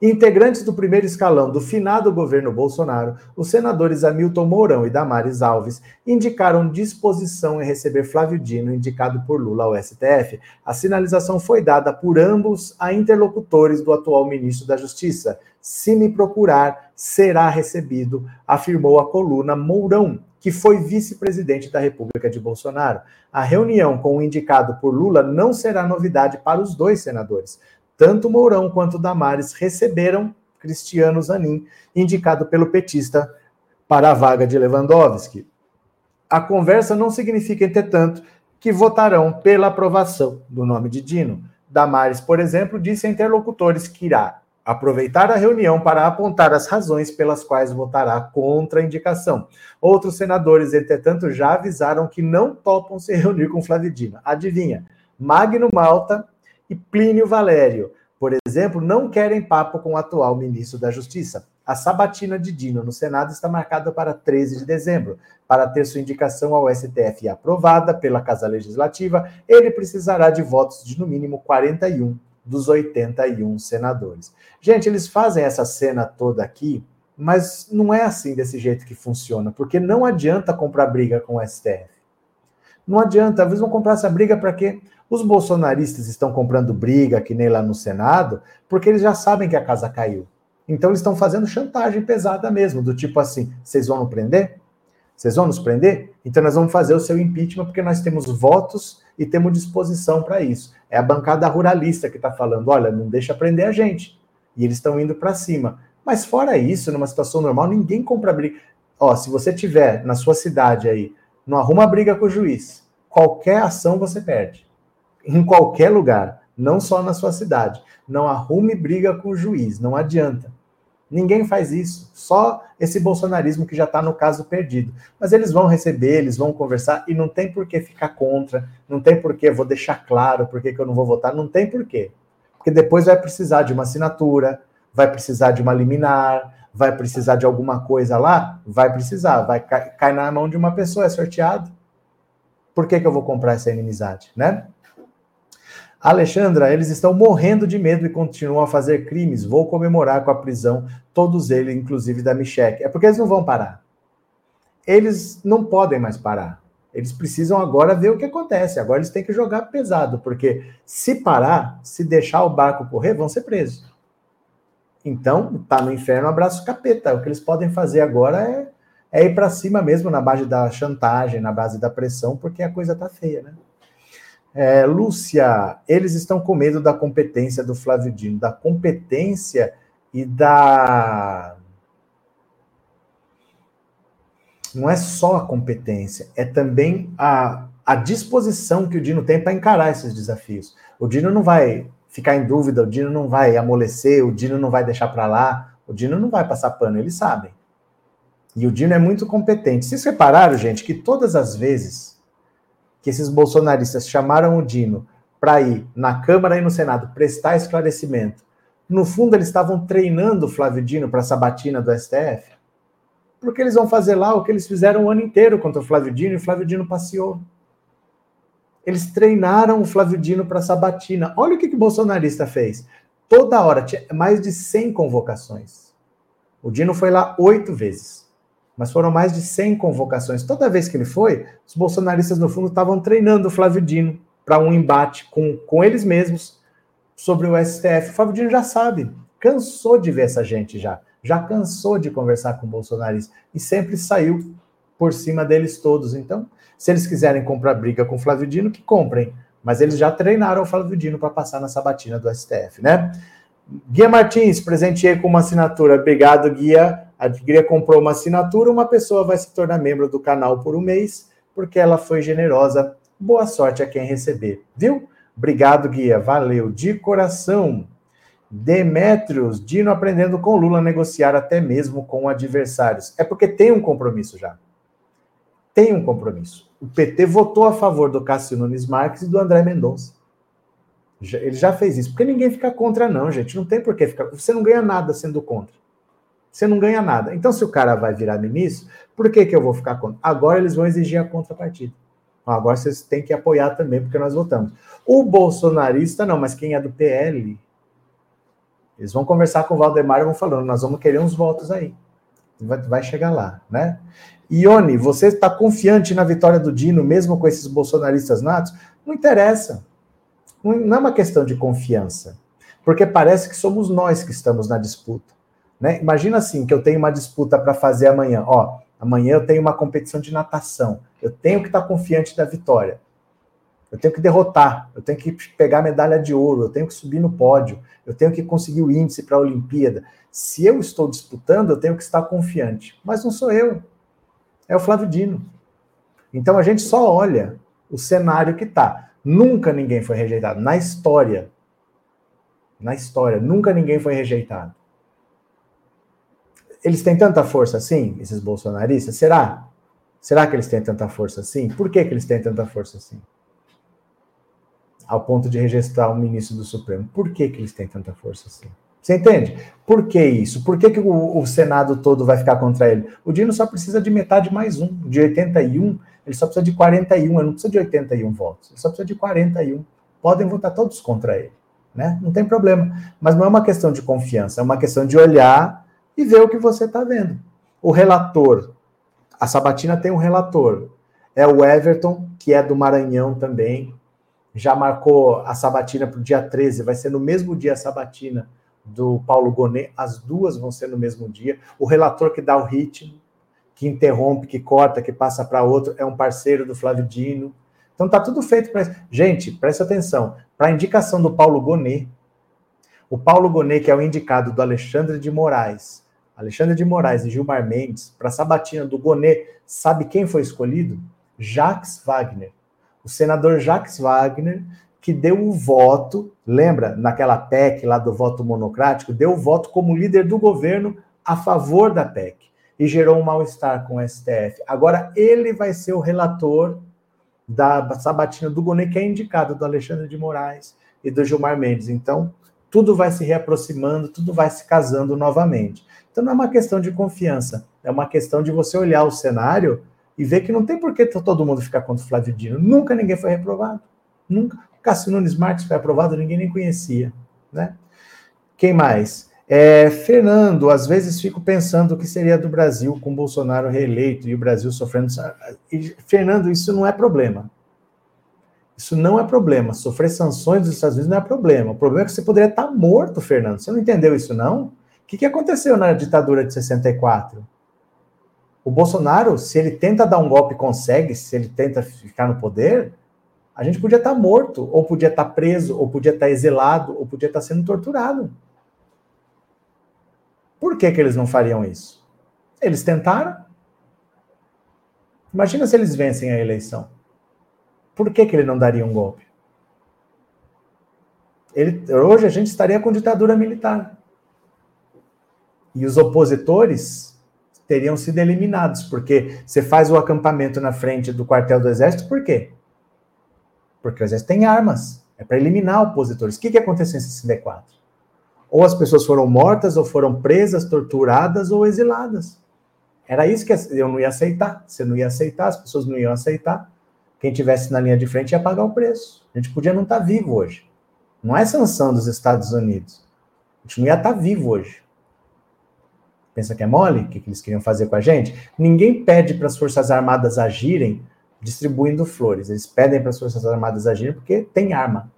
Integrantes do primeiro escalão do finado governo Bolsonaro, os senadores Hamilton Mourão e Damares Alves indicaram disposição em receber Flávio Dino, indicado por Lula ao STF. A sinalização foi dada por ambos a interlocutores do atual ministro da Justiça. Se me procurar, será recebido, afirmou a coluna Mourão, que foi vice-presidente da República de Bolsonaro. A reunião com o indicado por Lula não será novidade para os dois senadores. Tanto Mourão quanto Damares receberam Cristiano Zanin, indicado pelo petista para a vaga de Lewandowski. A conversa não significa, entretanto, que votarão pela aprovação do nome de Dino. Damares, por exemplo, disse a interlocutores que irá aproveitar a reunião para apontar as razões pelas quais votará contra a indicação. Outros senadores, entretanto, já avisaram que não topam se reunir com Flávio Dino. Adivinha? Magno Malta e Plínio Valério, por exemplo, não querem papo com o atual ministro da Justiça. A sabatina de Dino no Senado está marcada para 13 de dezembro. Para ter sua indicação ao STF aprovada pela Casa Legislativa, ele precisará de votos de no mínimo 41 dos 81 senadores. Gente, eles fazem essa cena toda aqui, mas não é assim desse jeito que funciona, porque não adianta comprar briga com o STF. Não adianta, às vezes vão comprar essa briga para quê? Os bolsonaristas estão comprando briga, que nem lá no Senado, porque eles já sabem que a casa caiu. Então eles estão fazendo chantagem pesada mesmo, do tipo assim: vocês vão nos prender? Vocês vão nos prender? Então nós vamos fazer o seu impeachment porque nós temos votos e temos disposição para isso. É a bancada ruralista que está falando: olha, não deixa prender a gente. E eles estão indo para cima. Mas fora isso, numa situação normal, ninguém compra briga. Ó, se você tiver na sua cidade aí, não arruma briga com o juiz, qualquer ação você perde. Em qualquer lugar, não só na sua cidade. Não arrume briga com o juiz, não adianta. Ninguém faz isso, só esse bolsonarismo que já está no caso perdido. Mas eles vão receber, eles vão conversar e não tem por que ficar contra, não tem por que, vou deixar claro por que eu não vou votar, não tem por quê. Porque depois vai precisar de uma assinatura, vai precisar de uma liminar, vai precisar de alguma coisa lá, vai precisar, vai cair na mão de uma pessoa, é sorteado. Por que, que eu vou comprar essa inimizade, né? Alexandra, eles estão morrendo de medo e continuam a fazer crimes. Vou comemorar com a prisão, todos eles, inclusive da Michelle. É porque eles não vão parar. Eles não podem mais parar. Eles precisam agora ver o que acontece. Agora eles têm que jogar pesado, porque se parar, se deixar o barco correr, vão ser presos. Então, tá no inferno, abraço capeta. O que eles podem fazer agora é, é ir para cima mesmo, na base da chantagem, na base da pressão, porque a coisa tá feia, né? É, Lúcia, eles estão com medo da competência do Flávio Dino, da competência e da. Não é só a competência, é também a, a disposição que o Dino tem para encarar esses desafios. O Dino não vai ficar em dúvida, o Dino não vai amolecer, o Dino não vai deixar para lá, o Dino não vai passar pano, eles sabem. E o Dino é muito competente. Vocês repararam, gente, que todas as vezes que esses bolsonaristas chamaram o Dino para ir na Câmara e no Senado prestar esclarecimento, no fundo eles estavam treinando o Flávio Dino para a sabatina do STF? Porque eles vão fazer lá o que eles fizeram o ano inteiro contra o Flávio Dino e o Flávio Dino passeou. Eles treinaram o Flávio Dino para a sabatina. Olha o que, que o bolsonarista fez. Toda hora, tinha mais de 100 convocações. O Dino foi lá oito vezes mas foram mais de 100 convocações. Toda vez que ele foi, os bolsonaristas, no fundo, estavam treinando o Flávio Dino para um embate com, com eles mesmos sobre o STF. O Flávio Dino já sabe, cansou de ver essa gente já, já cansou de conversar com bolsonaristas e sempre saiu por cima deles todos. Então, se eles quiserem comprar briga com o Flávio Dino, que comprem. Mas eles já treinaram o Flávio Dino para passar na sabatina do STF, né? Guia Martins, presenteei com uma assinatura. Obrigado, Guia. A Guia comprou uma assinatura, uma pessoa vai se tornar membro do canal por um mês, porque ela foi generosa. Boa sorte a quem receber, viu? Obrigado, Guia. Valeu de coração. Demétrios, Dino aprendendo com Lula a negociar até mesmo com adversários. É porque tem um compromisso já. Tem um compromisso. O PT votou a favor do Cássio Nunes Marques e do André Mendonça. Ele já fez isso. Porque ninguém fica contra, não, gente. Não tem por que ficar. Você não ganha nada sendo contra. Você não ganha nada. Então, se o cara vai virar ministro, por que, que eu vou ficar contra? Agora eles vão exigir a contrapartida. Agora vocês têm que apoiar também, porque nós votamos. O bolsonarista, não, mas quem é do PL, eles vão conversar com o Valdemar e vão falando, nós vamos querer uns votos aí. Vai, vai chegar lá, né? Ione, você está confiante na vitória do Dino, mesmo com esses bolsonaristas natos? Não interessa. Não é uma questão de confiança. Porque parece que somos nós que estamos na disputa. Né? Imagina assim, que eu tenho uma disputa para fazer amanhã. Ó, amanhã eu tenho uma competição de natação. Eu tenho que estar tá confiante da vitória. Eu tenho que derrotar, eu tenho que pegar a medalha de ouro, eu tenho que subir no pódio, eu tenho que conseguir o índice para a Olimpíada. Se eu estou disputando, eu tenho que estar confiante. Mas não sou eu. É o Flávio Dino. Então a gente só olha o cenário que está. Nunca ninguém foi rejeitado. Na história. Na história, nunca ninguém foi rejeitado eles têm tanta força assim, esses bolsonaristas? Será? Será que eles têm tanta força assim? Por que, que eles têm tanta força assim? Ao ponto de rejeitar o ministro do Supremo. Por que, que eles têm tanta força assim? Você entende? Por que isso? Por que, que o, o, Senado todo vai ficar contra ele? O Dino só precisa de metade mais um. De 81, ele só precisa de 41. Ele não precisa de 81 votos. Ele só precisa de 41. Podem votar todos contra ele. né? Não tem problema. Mas não é uma questão de confiança, é uma questão de olhar e ver o que você está vendo. O relator, a Sabatina tem um relator, é o Everton, que é do Maranhão também, já marcou a Sabatina para o dia 13, vai ser no mesmo dia a Sabatina do Paulo Gonet, as duas vão ser no mesmo dia. O relator que dá o ritmo, que interrompe, que corta, que passa para outro, é um parceiro do Flávio Dino. Então tá tudo feito para Gente, presta atenção. Para a indicação do Paulo Gonet, o Paulo Gonet, que é o indicado do Alexandre de Moraes, Alexandre de Moraes e Gilmar Mendes, para a sabatina do Gonet, sabe quem foi escolhido? Jacques Wagner. O senador Jacques Wagner, que deu o voto, lembra, naquela PEC lá do voto monocrático, deu o voto como líder do governo a favor da PEC e gerou um mal-estar com o STF. Agora ele vai ser o relator da sabatina do Gonet, que é indicado do Alexandre de Moraes e do Gilmar Mendes. Então, tudo vai se reaproximando, tudo vai se casando novamente. Então, não é uma questão de confiança, é uma questão de você olhar o cenário e ver que não tem por que todo mundo ficar contra o Flávio Dino. Nunca ninguém foi reprovado. Nunca. Cássio Nunes Marques foi aprovado, ninguém nem conhecia. Né? Quem mais? É, Fernando, às vezes fico pensando o que seria do Brasil com Bolsonaro reeleito e o Brasil sofrendo. E, Fernando, isso não é problema. Isso não é problema. Sofrer sanções dos Estados Unidos não é problema. O problema é que você poderia estar morto, Fernando. Você não entendeu isso, não? O que, que aconteceu na ditadura de 64? O Bolsonaro, se ele tenta dar um golpe consegue, se ele tenta ficar no poder, a gente podia estar morto, ou podia estar preso, ou podia estar exilado, ou podia estar sendo torturado. Por que, que eles não fariam isso? Eles tentaram. Imagina se eles vencem a eleição. Por que, que ele não daria um golpe? Ele, hoje a gente estaria com ditadura militar. E os opositores teriam sido eliminados, porque você faz o acampamento na frente do quartel do exército, por quê? Porque o exército tem armas, é para eliminar opositores. O que, que aconteceu em 64? Ou as pessoas foram mortas, ou foram presas, torturadas ou exiladas. Era isso que eu não ia aceitar. Você não ia aceitar, as pessoas não iam aceitar. Quem tivesse na linha de frente ia pagar o preço. A gente podia não estar tá vivo hoje. Não é sanção dos Estados Unidos. A gente não ia estar tá vivo hoje. Pensa que é mole? O que eles queriam fazer com a gente? Ninguém pede para as Forças Armadas agirem distribuindo flores. Eles pedem para as Forças Armadas agirem porque tem arma.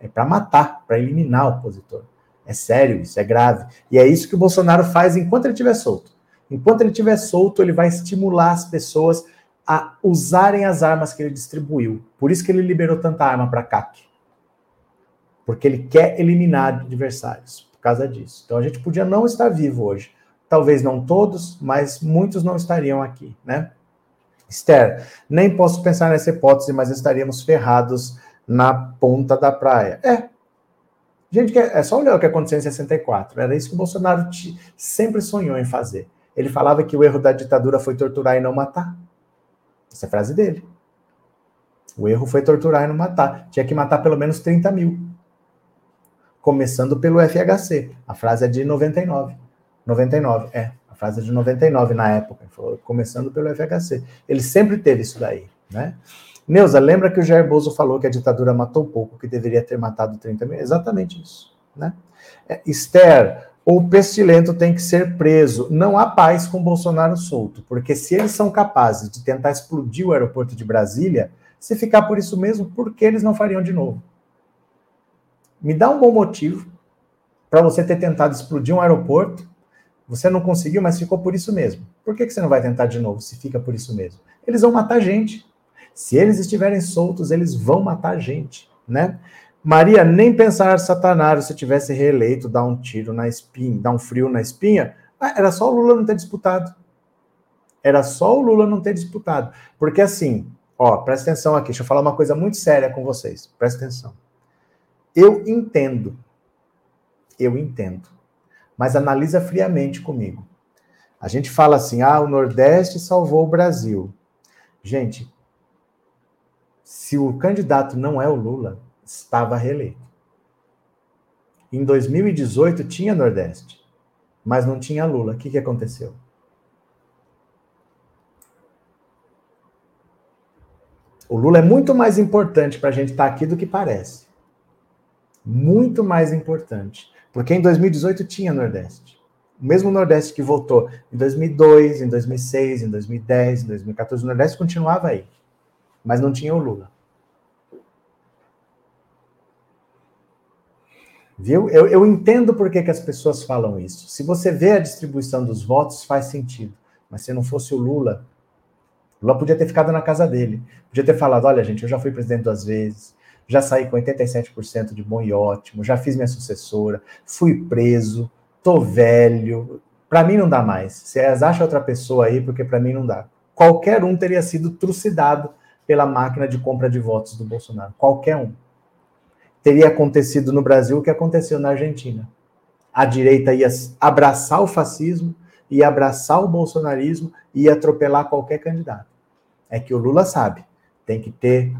É para matar, para eliminar o opositor. É sério isso, é grave. E é isso que o Bolsonaro faz enquanto ele estiver solto. Enquanto ele estiver solto, ele vai estimular as pessoas a usarem as armas que ele distribuiu. Por isso que ele liberou tanta arma para a CAC. Porque ele quer eliminar adversários por causa disso. Então a gente podia não estar vivo hoje. Talvez não todos, mas muitos não estariam aqui, né? Esther, nem posso pensar nessa hipótese, mas estaríamos ferrados na ponta da praia. É, Gente, é só olhar o que aconteceu em 64. Era isso que o Bolsonaro sempre sonhou em fazer. Ele falava que o erro da ditadura foi torturar e não matar. Essa é a frase dele. O erro foi torturar e não matar. Tinha que matar pelo menos 30 mil. Começando pelo FHC. A frase é de 99. 99, é. A frase de 99 na época. Começando pelo FHC. Ele sempre teve isso daí, né? Neuza, lembra que o Jair Bozo falou que a ditadura matou pouco, que deveria ter matado 30 mil? Exatamente isso. Né? É, Esther, o pestilento tem que ser preso. Não há paz com Bolsonaro solto, porque se eles são capazes de tentar explodir o aeroporto de Brasília, se ficar por isso mesmo, por que eles não fariam de novo? Me dá um bom motivo para você ter tentado explodir um aeroporto, você não conseguiu, mas ficou por isso mesmo. Por que, que você não vai tentar de novo se fica por isso mesmo? Eles vão matar gente. Se eles estiverem soltos, eles vão matar gente, né? Maria, nem pensar Satanás se tivesse reeleito, dar um tiro na espinha, dar um frio na espinha, ah, era só o Lula não ter disputado. Era só o Lula não ter disputado. Porque assim, ó, presta atenção aqui, deixa eu falar uma coisa muito séria com vocês. Presta atenção. Eu entendo. Eu entendo. Mas analisa friamente comigo. A gente fala assim: ah, o Nordeste salvou o Brasil. Gente, se o candidato não é o Lula, estava reeleito. Em 2018 tinha Nordeste, mas não tinha Lula. O que, que aconteceu? O Lula é muito mais importante para a gente estar tá aqui do que parece. Muito mais importante. Porque em 2018 tinha Nordeste. O mesmo Nordeste que votou em 2002, em 2006, em 2010, em 2014, o Nordeste continuava aí. Mas não tinha o Lula. Viu? Eu, eu entendo por que, que as pessoas falam isso. Se você vê a distribuição dos votos, faz sentido. Mas se não fosse o Lula, Lula podia ter ficado na casa dele. Podia ter falado: olha, gente, eu já fui presidente duas vezes, já saí com 87% de bom e ótimo, já fiz minha sucessora, fui preso, tô velho. Para mim não dá mais. Vocês acham outra pessoa aí, porque para mim não dá. Qualquer um teria sido trucidado pela máquina de compra de votos do Bolsonaro. Qualquer um. Teria acontecido no Brasil o que aconteceu na Argentina. A direita ia abraçar o fascismo, ia abraçar o bolsonarismo e ia atropelar qualquer candidato é que o Lula sabe, tem que ter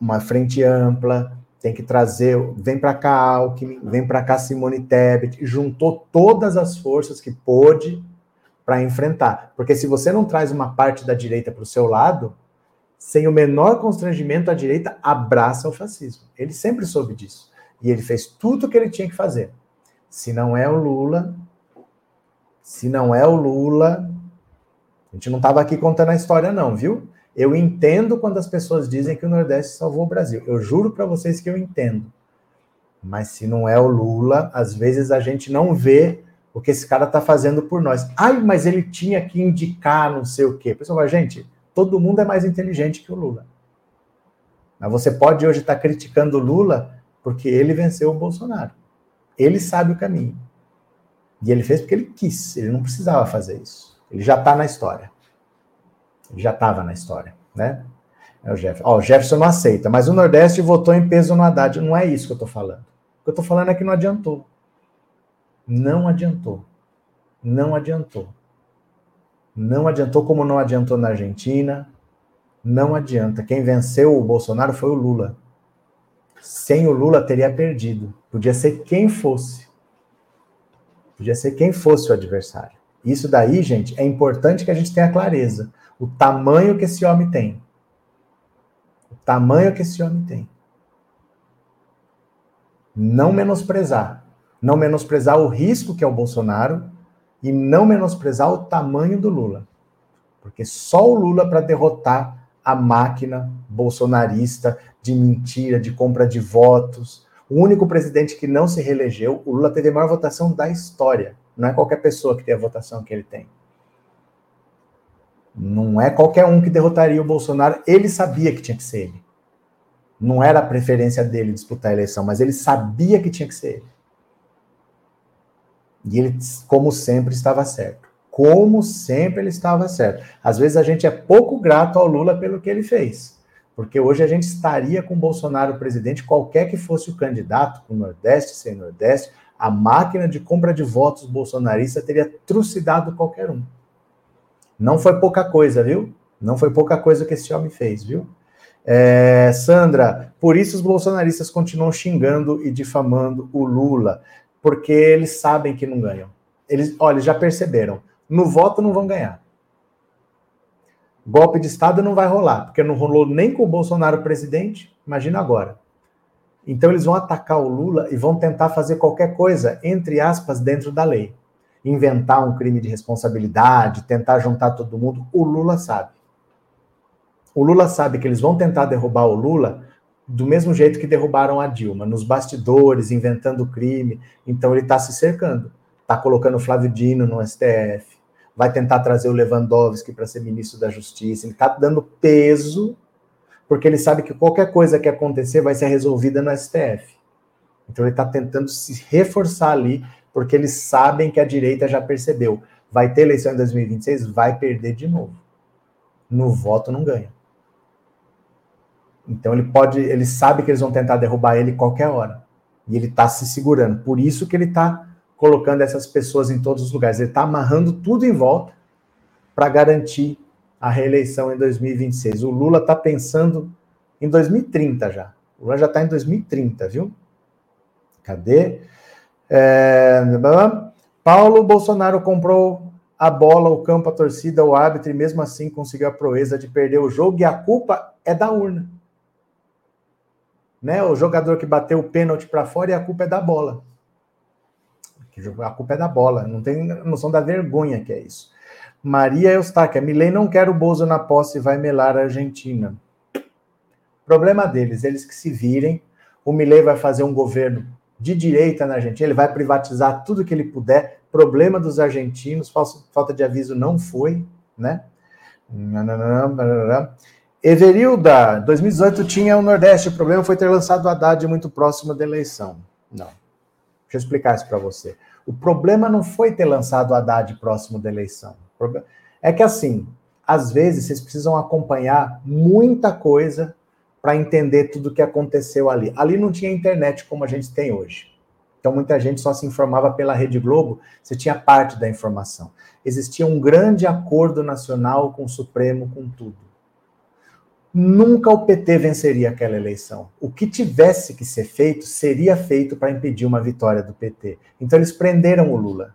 uma frente ampla, tem que trazer, vem para cá Alckmin, vem para cá Simone Tebet, juntou todas as forças que pôde para enfrentar. Porque se você não traz uma parte da direita para o seu lado, sem o menor constrangimento, a direita abraça o fascismo. Ele sempre soube disso. E ele fez tudo o que ele tinha que fazer. Se não é o Lula, se não é o Lula, a gente não estava aqui contando a história, não, viu? Eu entendo quando as pessoas dizem que o Nordeste salvou o Brasil. Eu juro para vocês que eu entendo. Mas se não é o Lula, às vezes a gente não vê o que esse cara está fazendo por nós. Ai, mas ele tinha que indicar não sei o quê. Pessoal, gente, todo mundo é mais inteligente que o Lula. Mas você pode hoje estar tá criticando o Lula porque ele venceu o Bolsonaro. Ele sabe o caminho. E ele fez porque ele quis, ele não precisava fazer isso. Ele já está na história já estava na história, né? É o Jefferson. Ó, o Jefferson não aceita, mas o Nordeste votou em peso no Haddad. Não é isso que eu estou falando. O que eu estou falando é que não adiantou. Não adiantou. Não adiantou. Não adiantou como não adiantou na Argentina. Não adianta. Quem venceu o Bolsonaro foi o Lula. Sem o Lula teria perdido. Podia ser quem fosse. Podia ser quem fosse o adversário. Isso daí, gente, é importante que a gente tenha clareza o tamanho que esse homem tem. O tamanho que esse homem tem. Não menosprezar. Não menosprezar o risco que é o Bolsonaro e não menosprezar o tamanho do Lula. Porque só o Lula para derrotar a máquina bolsonarista de mentira, de compra de votos. O único presidente que não se reelegeu, o Lula teve a maior votação da história. Não é qualquer pessoa que tem a votação que ele tem. Não é qualquer um que derrotaria o Bolsonaro. Ele sabia que tinha que ser ele. Não era a preferência dele disputar a eleição, mas ele sabia que tinha que ser ele. E ele, como sempre, estava certo. Como sempre, ele estava certo. Às vezes a gente é pouco grato ao Lula pelo que ele fez. Porque hoje a gente estaria com o Bolsonaro presidente, qualquer que fosse o candidato, com Nordeste, sem Nordeste, a máquina de compra de votos bolsonarista teria trucidado qualquer um. Não foi pouca coisa, viu? Não foi pouca coisa que esse homem fez, viu? É, Sandra, por isso os bolsonaristas continuam xingando e difamando o Lula, porque eles sabem que não ganham. Eles, olha, já perceberam. No voto não vão ganhar. Golpe de Estado não vai rolar, porque não rolou nem com o Bolsonaro presidente, imagina agora. Então eles vão atacar o Lula e vão tentar fazer qualquer coisa, entre aspas, dentro da lei inventar um crime de responsabilidade, tentar juntar todo mundo, o Lula sabe. O Lula sabe que eles vão tentar derrubar o Lula do mesmo jeito que derrubaram a Dilma, nos bastidores, inventando crime. Então ele está se cercando. Está colocando o Flávio Dino no STF. Vai tentar trazer o Lewandowski para ser ministro da Justiça. Ele está dando peso, porque ele sabe que qualquer coisa que acontecer vai ser resolvida no STF. Então ele está tentando se reforçar ali porque eles sabem que a direita já percebeu. Vai ter eleição em 2026, vai perder de novo. No voto não ganha. Então ele pode, ele sabe que eles vão tentar derrubar ele qualquer hora. E ele está se segurando. Por isso que ele está colocando essas pessoas em todos os lugares. Ele está amarrando tudo em volta para garantir a reeleição em 2026. O Lula está pensando em 2030 já. O Lula já está em 2030, viu? Cadê? É... Paulo Bolsonaro comprou a bola, o campo, a torcida, o árbitro, e mesmo assim conseguiu a proeza de perder o jogo, e a culpa é da urna. né? O jogador que bateu o pênalti para fora e a culpa é da bola. A culpa é da bola, não tem noção da vergonha que é isso. Maria Eustáquia, Milei não quer o Bozo na posse e vai melar a Argentina. Problema deles, eles que se virem. O Milei vai fazer um governo de direita na Argentina, ele vai privatizar tudo que ele puder. Problema dos argentinos, falta de aviso não foi, né? Everilda, 2018 tinha o Nordeste, o problema foi ter lançado o Haddad muito próximo da eleição. Não. Deixa eu explicar isso para você. O problema não foi ter lançado o Haddad próximo da eleição. É que assim, às vezes vocês precisam acompanhar muita coisa para entender tudo o que aconteceu ali. Ali não tinha internet como a gente tem hoje. Então muita gente só se informava pela Rede Globo, você tinha parte da informação. Existia um grande acordo nacional com o Supremo, com tudo. Nunca o PT venceria aquela eleição. O que tivesse que ser feito seria feito para impedir uma vitória do PT. Então eles prenderam o Lula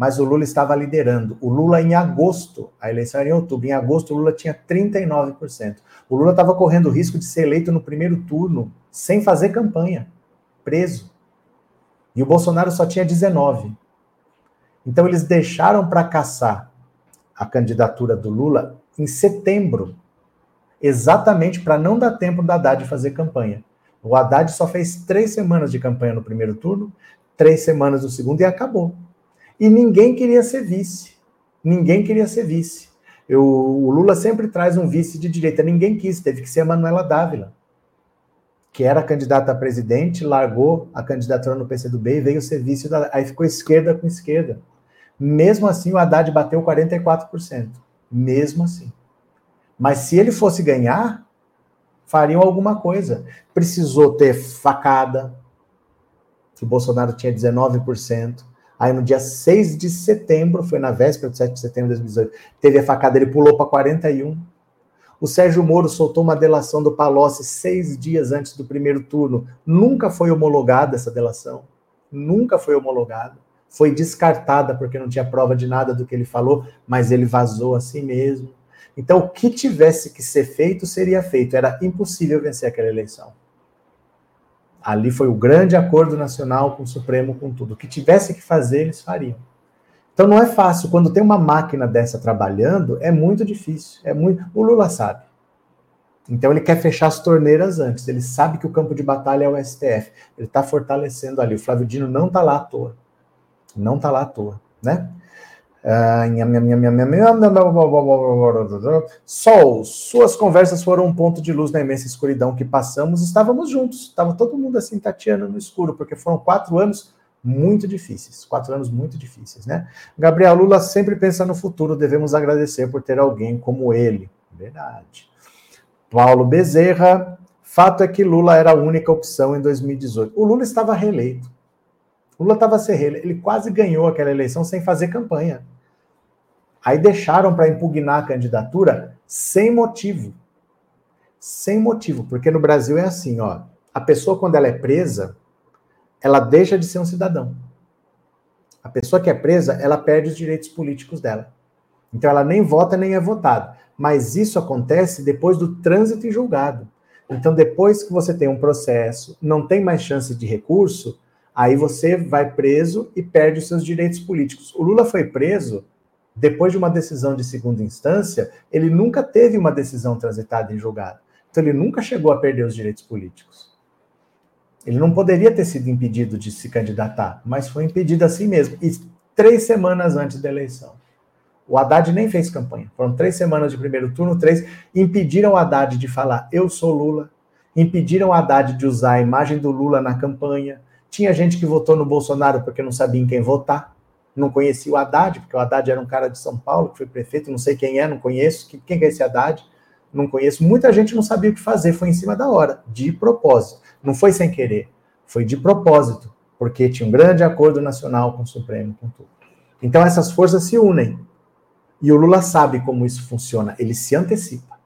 mas o Lula estava liderando. O Lula, em agosto, a eleição era em outubro, em agosto o Lula tinha 39%. O Lula estava correndo o risco de ser eleito no primeiro turno, sem fazer campanha, preso. E o Bolsonaro só tinha 19%. Então eles deixaram para caçar a candidatura do Lula em setembro, exatamente para não dar tempo da Haddad fazer campanha. O Haddad só fez três semanas de campanha no primeiro turno, três semanas no segundo e acabou. E ninguém queria ser vice. Ninguém queria ser vice. Eu, o Lula sempre traz um vice de direita. Ninguém quis, teve que ser a Manuela Dávila, que era candidata a presidente, largou a candidatura no PCdoB e veio ser vice. Da, aí ficou esquerda com esquerda. Mesmo assim, o Haddad bateu 44%. Mesmo assim. Mas se ele fosse ganhar, fariam alguma coisa. Precisou ter facada, que o Bolsonaro tinha 19%. Aí no dia 6 de setembro, foi na véspera do 7 de setembro de 2018, teve a facada, ele pulou para 41. O Sérgio Moro soltou uma delação do Palocci seis dias antes do primeiro turno. Nunca foi homologada essa delação. Nunca foi homologada. Foi descartada porque não tinha prova de nada do que ele falou, mas ele vazou assim mesmo. Então, o que tivesse que ser feito seria feito. Era impossível vencer aquela eleição. Ali foi o grande acordo nacional com o Supremo, com tudo. O que tivesse que fazer, eles fariam. Então não é fácil. Quando tem uma máquina dessa trabalhando, é muito difícil. É muito. O Lula sabe. Então ele quer fechar as torneiras antes. Ele sabe que o campo de batalha é o STF. Ele está fortalecendo ali. O Flávio Dino não está lá à toa. Não está lá à toa, né? Sol, suas conversas foram um ponto de luz na imensa escuridão que passamos. Estávamos juntos, estava todo mundo assim tateando no escuro, porque foram quatro anos muito difíceis, quatro anos muito difíceis, né? Gabriel Lula sempre pensa no futuro, devemos agradecer por ter alguém como ele. Verdade. Paulo Bezerra, fato é que Lula era a única opção em 2018. O Lula estava reeleito. Lula estava ser reeleito, ele quase ganhou aquela eleição sem fazer campanha. Aí deixaram para impugnar a candidatura sem motivo. Sem motivo, porque no Brasil é assim, ó. A pessoa quando ela é presa, ela deixa de ser um cidadão. A pessoa que é presa, ela perde os direitos políticos dela. Então ela nem vota nem é votada. Mas isso acontece depois do trânsito em julgado. Então depois que você tem um processo, não tem mais chance de recurso, Aí você vai preso e perde os seus direitos políticos. O Lula foi preso depois de uma decisão de segunda instância, ele nunca teve uma decisão transitada em julgado. Então ele nunca chegou a perder os direitos políticos. Ele não poderia ter sido impedido de se candidatar, mas foi impedido assim mesmo. E três semanas antes da eleição. O Haddad nem fez campanha. Foram três semanas de primeiro turno, três. Impediram o Haddad de falar eu sou Lula. Impediram o Haddad de usar a imagem do Lula na campanha. Tinha gente que votou no Bolsonaro porque não sabia em quem votar. Não conhecia o Haddad, porque o Haddad era um cara de São Paulo, que foi prefeito, não sei quem é, não conheço. Quem é esse Haddad? Não conheço. Muita gente não sabia o que fazer, foi em cima da hora, de propósito. Não foi sem querer, foi de propósito, porque tinha um grande acordo nacional com o Supremo, com tudo. Então essas forças se unem. E o Lula sabe como isso funciona, ele se antecipa.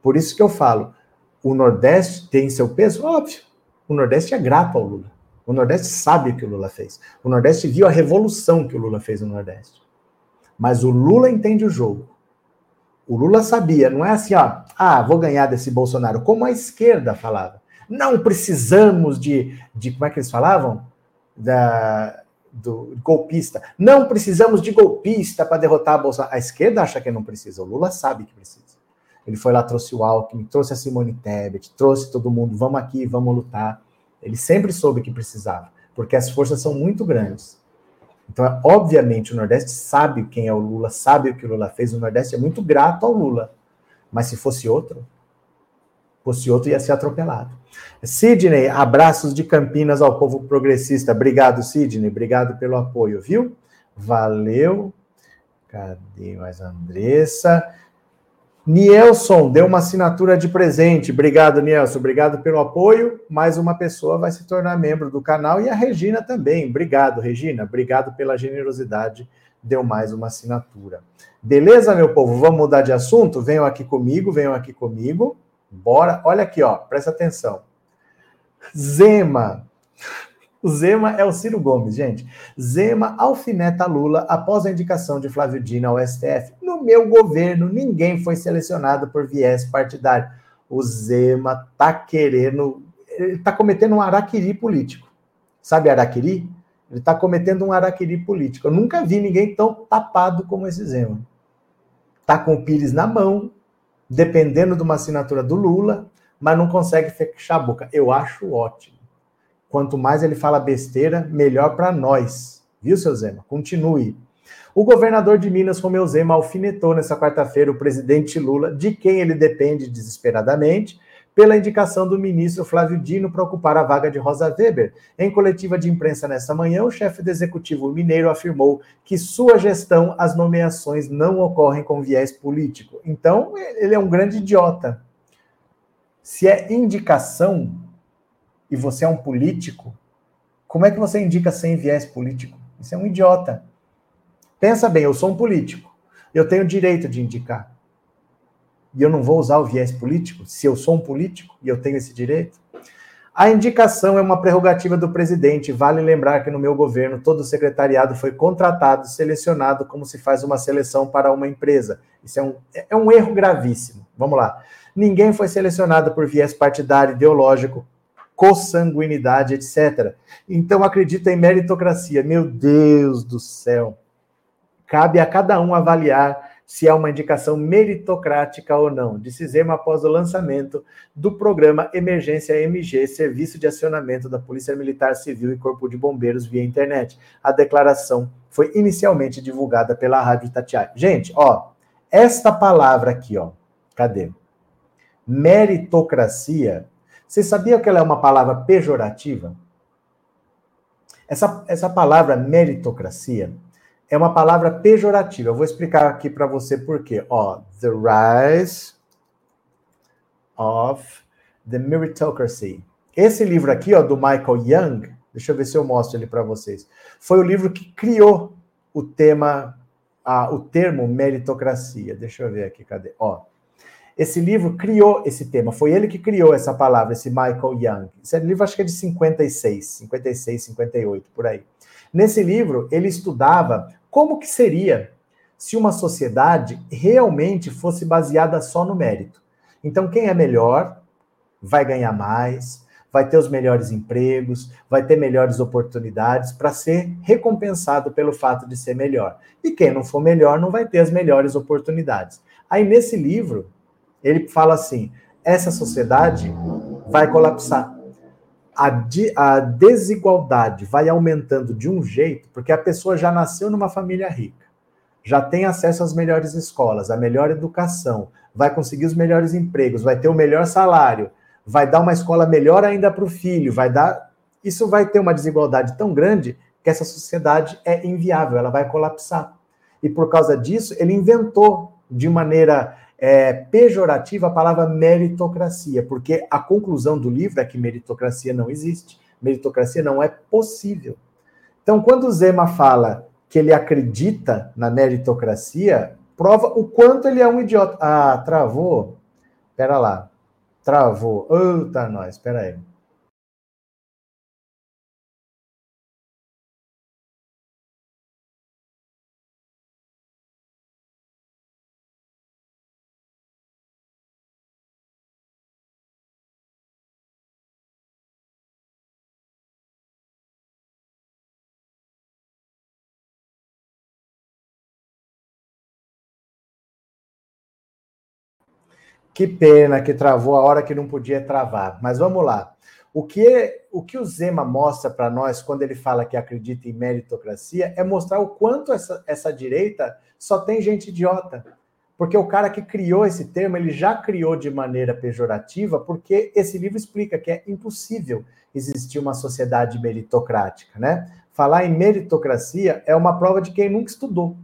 Por isso que eu falo, o Nordeste tem seu peso? Óbvio. O Nordeste é grato ao Lula. O Nordeste sabe o que o Lula fez. O Nordeste viu a revolução que o Lula fez no Nordeste. Mas o Lula entende o jogo. O Lula sabia, não é assim, ó, ah, vou ganhar desse Bolsonaro, como a esquerda falava. Não precisamos de, de como é que eles falavam? Da, do golpista. Não precisamos de golpista para derrotar a Bolsonaro. A esquerda acha que não precisa, o Lula sabe que precisa. Ele foi lá, trouxe o Alckmin, trouxe a Simone Tebet, trouxe todo mundo, vamos aqui, vamos lutar. Ele sempre soube que precisava, porque as forças são muito grandes. Então, obviamente, o Nordeste sabe quem é o Lula, sabe o que o Lula fez. O Nordeste é muito grato ao Lula. Mas se fosse outro, fosse outro, ia ser atropelado. Sidney, abraços de Campinas ao povo progressista. Obrigado, Sidney. Obrigado pelo apoio, viu? Valeu. Cadê mais Andressa? Nielson deu uma assinatura de presente. Obrigado, Nielson. Obrigado pelo apoio. Mais uma pessoa vai se tornar membro do canal e a Regina também. Obrigado, Regina. Obrigado pela generosidade. Deu mais uma assinatura. Beleza, meu povo? Vamos mudar de assunto? Venham aqui comigo, venham aqui comigo. Bora. Olha aqui, ó. Presta atenção. Zema. O Zema é o Ciro Gomes, gente. Zema alfineta Lula após a indicação de Flávio Dino ao STF. No meu governo, ninguém foi selecionado por viés partidário. O Zema tá querendo. Ele tá cometendo um araquiri político. Sabe araquiri? Ele tá cometendo um araquiri político. Eu nunca vi ninguém tão tapado como esse Zema. Tá com o Pires na mão, dependendo de uma assinatura do Lula, mas não consegue fechar a boca. Eu acho ótimo. Quanto mais ele fala besteira, melhor para nós. Viu, seu Zema? Continue. O governador de Minas, Romeu Zema, alfinetou nessa quarta-feira o presidente Lula, de quem ele depende desesperadamente, pela indicação do ministro Flávio Dino para ocupar a vaga de Rosa Weber. Em coletiva de imprensa nesta manhã, o chefe do executivo mineiro afirmou que sua gestão, as nomeações não ocorrem com viés político. Então, ele é um grande idiota. Se é indicação e você é um político, como é que você indica sem viés político? Você é um idiota. Pensa bem, eu sou um político. Eu tenho direito de indicar e eu não vou usar o viés político, se eu sou um político e eu tenho esse direito? A indicação é uma prerrogativa do presidente. Vale lembrar que no meu governo todo o secretariado foi contratado, selecionado como se faz uma seleção para uma empresa. Isso é um, é um erro gravíssimo. Vamos lá. Ninguém foi selecionado por viés partidário, ideológico, consanguinidade, etc. Então acredita em meritocracia. Meu Deus do céu. Cabe a cada um avaliar se é uma indicação meritocrática ou não, disse Zema após o lançamento do programa Emergência MG, Serviço de Acionamento da Polícia Militar Civil e Corpo de Bombeiros via internet. A declaração foi inicialmente divulgada pela Rádio Tatiaia. Gente, ó, esta palavra aqui, ó, cadê? Meritocracia. Você sabia que ela é uma palavra pejorativa? Essa, essa palavra meritocracia, é uma palavra pejorativa. Eu vou explicar aqui para você por quê. Ó, the rise of the meritocracy. Esse livro aqui, ó, do Michael Young, deixa eu ver se eu mostro ele para vocês. Foi o livro que criou o tema, a, o termo meritocracia. Deixa eu ver aqui, cadê? Ó, esse livro criou esse tema, foi ele que criou essa palavra, esse Michael Young. Esse livro acho que é de 56, 56, 58, por aí. Nesse livro, ele estudava como que seria se uma sociedade realmente fosse baseada só no mérito. Então, quem é melhor vai ganhar mais, vai ter os melhores empregos, vai ter melhores oportunidades para ser recompensado pelo fato de ser melhor. E quem não for melhor não vai ter as melhores oportunidades. Aí, nesse livro, ele fala assim: essa sociedade vai colapsar a, de, a desigualdade vai aumentando de um jeito, porque a pessoa já nasceu numa família rica, já tem acesso às melhores escolas, à melhor educação, vai conseguir os melhores empregos, vai ter o melhor salário, vai dar uma escola melhor ainda para o filho, vai dar. Isso vai ter uma desigualdade tão grande que essa sociedade é inviável, ela vai colapsar. E por causa disso, ele inventou de maneira é, pejorativa a palavra meritocracia, porque a conclusão do livro é que meritocracia não existe, meritocracia não é possível. Então, quando o Zema fala que ele acredita na meritocracia, prova o quanto ele é um idiota. Ah, travou? Pera lá. Travou. Eita, nós, espera aí. Que pena que travou a hora que não podia travar. Mas vamos lá. O que, o que o Zema mostra para nós quando ele fala que acredita em meritocracia é mostrar o quanto essa, essa direita só tem gente idiota. Porque o cara que criou esse termo, ele já criou de maneira pejorativa, porque esse livro explica que é impossível existir uma sociedade meritocrática, né? Falar em meritocracia é uma prova de quem nunca estudou.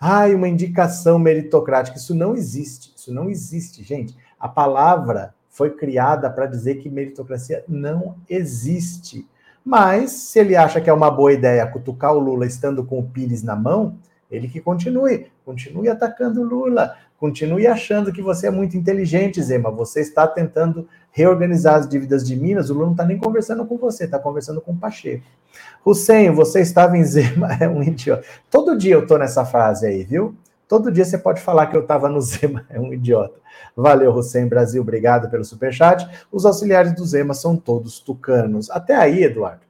Ai, uma indicação meritocrática. Isso não existe. Isso não existe, gente. A palavra foi criada para dizer que meritocracia não existe. Mas, se ele acha que é uma boa ideia cutucar o Lula estando com o Pires na mão, ele que continue, continue atacando o Lula, continue achando que você é muito inteligente, Zema. Você está tentando reorganizar as dívidas de Minas, o Lula não está nem conversando com você, está conversando com o Pacheco. Hussein, você estava em Zema, é um idiota. Todo dia eu estou nessa frase aí, viu? Todo dia você pode falar que eu estava no Zema, é um idiota. Valeu, Hussein Brasil, obrigado pelo superchat. Os auxiliares do Zema são todos tucanos. Até aí, Eduardo,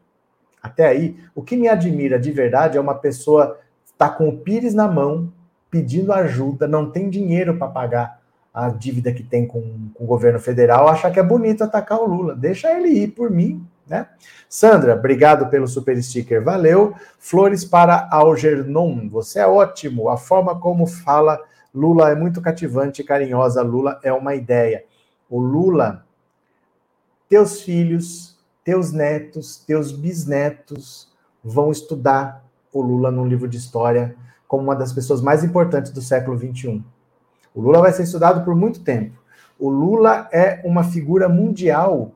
até aí, o que me admira de verdade é uma pessoa tá com o Pires na mão, pedindo ajuda, não tem dinheiro para pagar a dívida que tem com, com, o governo federal, achar que é bonito atacar o Lula. Deixa ele ir por mim, né? Sandra, obrigado pelo super sticker, valeu. Flores para Algernon, você é ótimo. A forma como fala Lula é muito cativante e carinhosa. Lula é uma ideia. O Lula, teus filhos, teus netos, teus bisnetos vão estudar o Lula num livro de história como uma das pessoas mais importantes do século XXI. O Lula vai ser estudado por muito tempo. O Lula é uma figura mundial,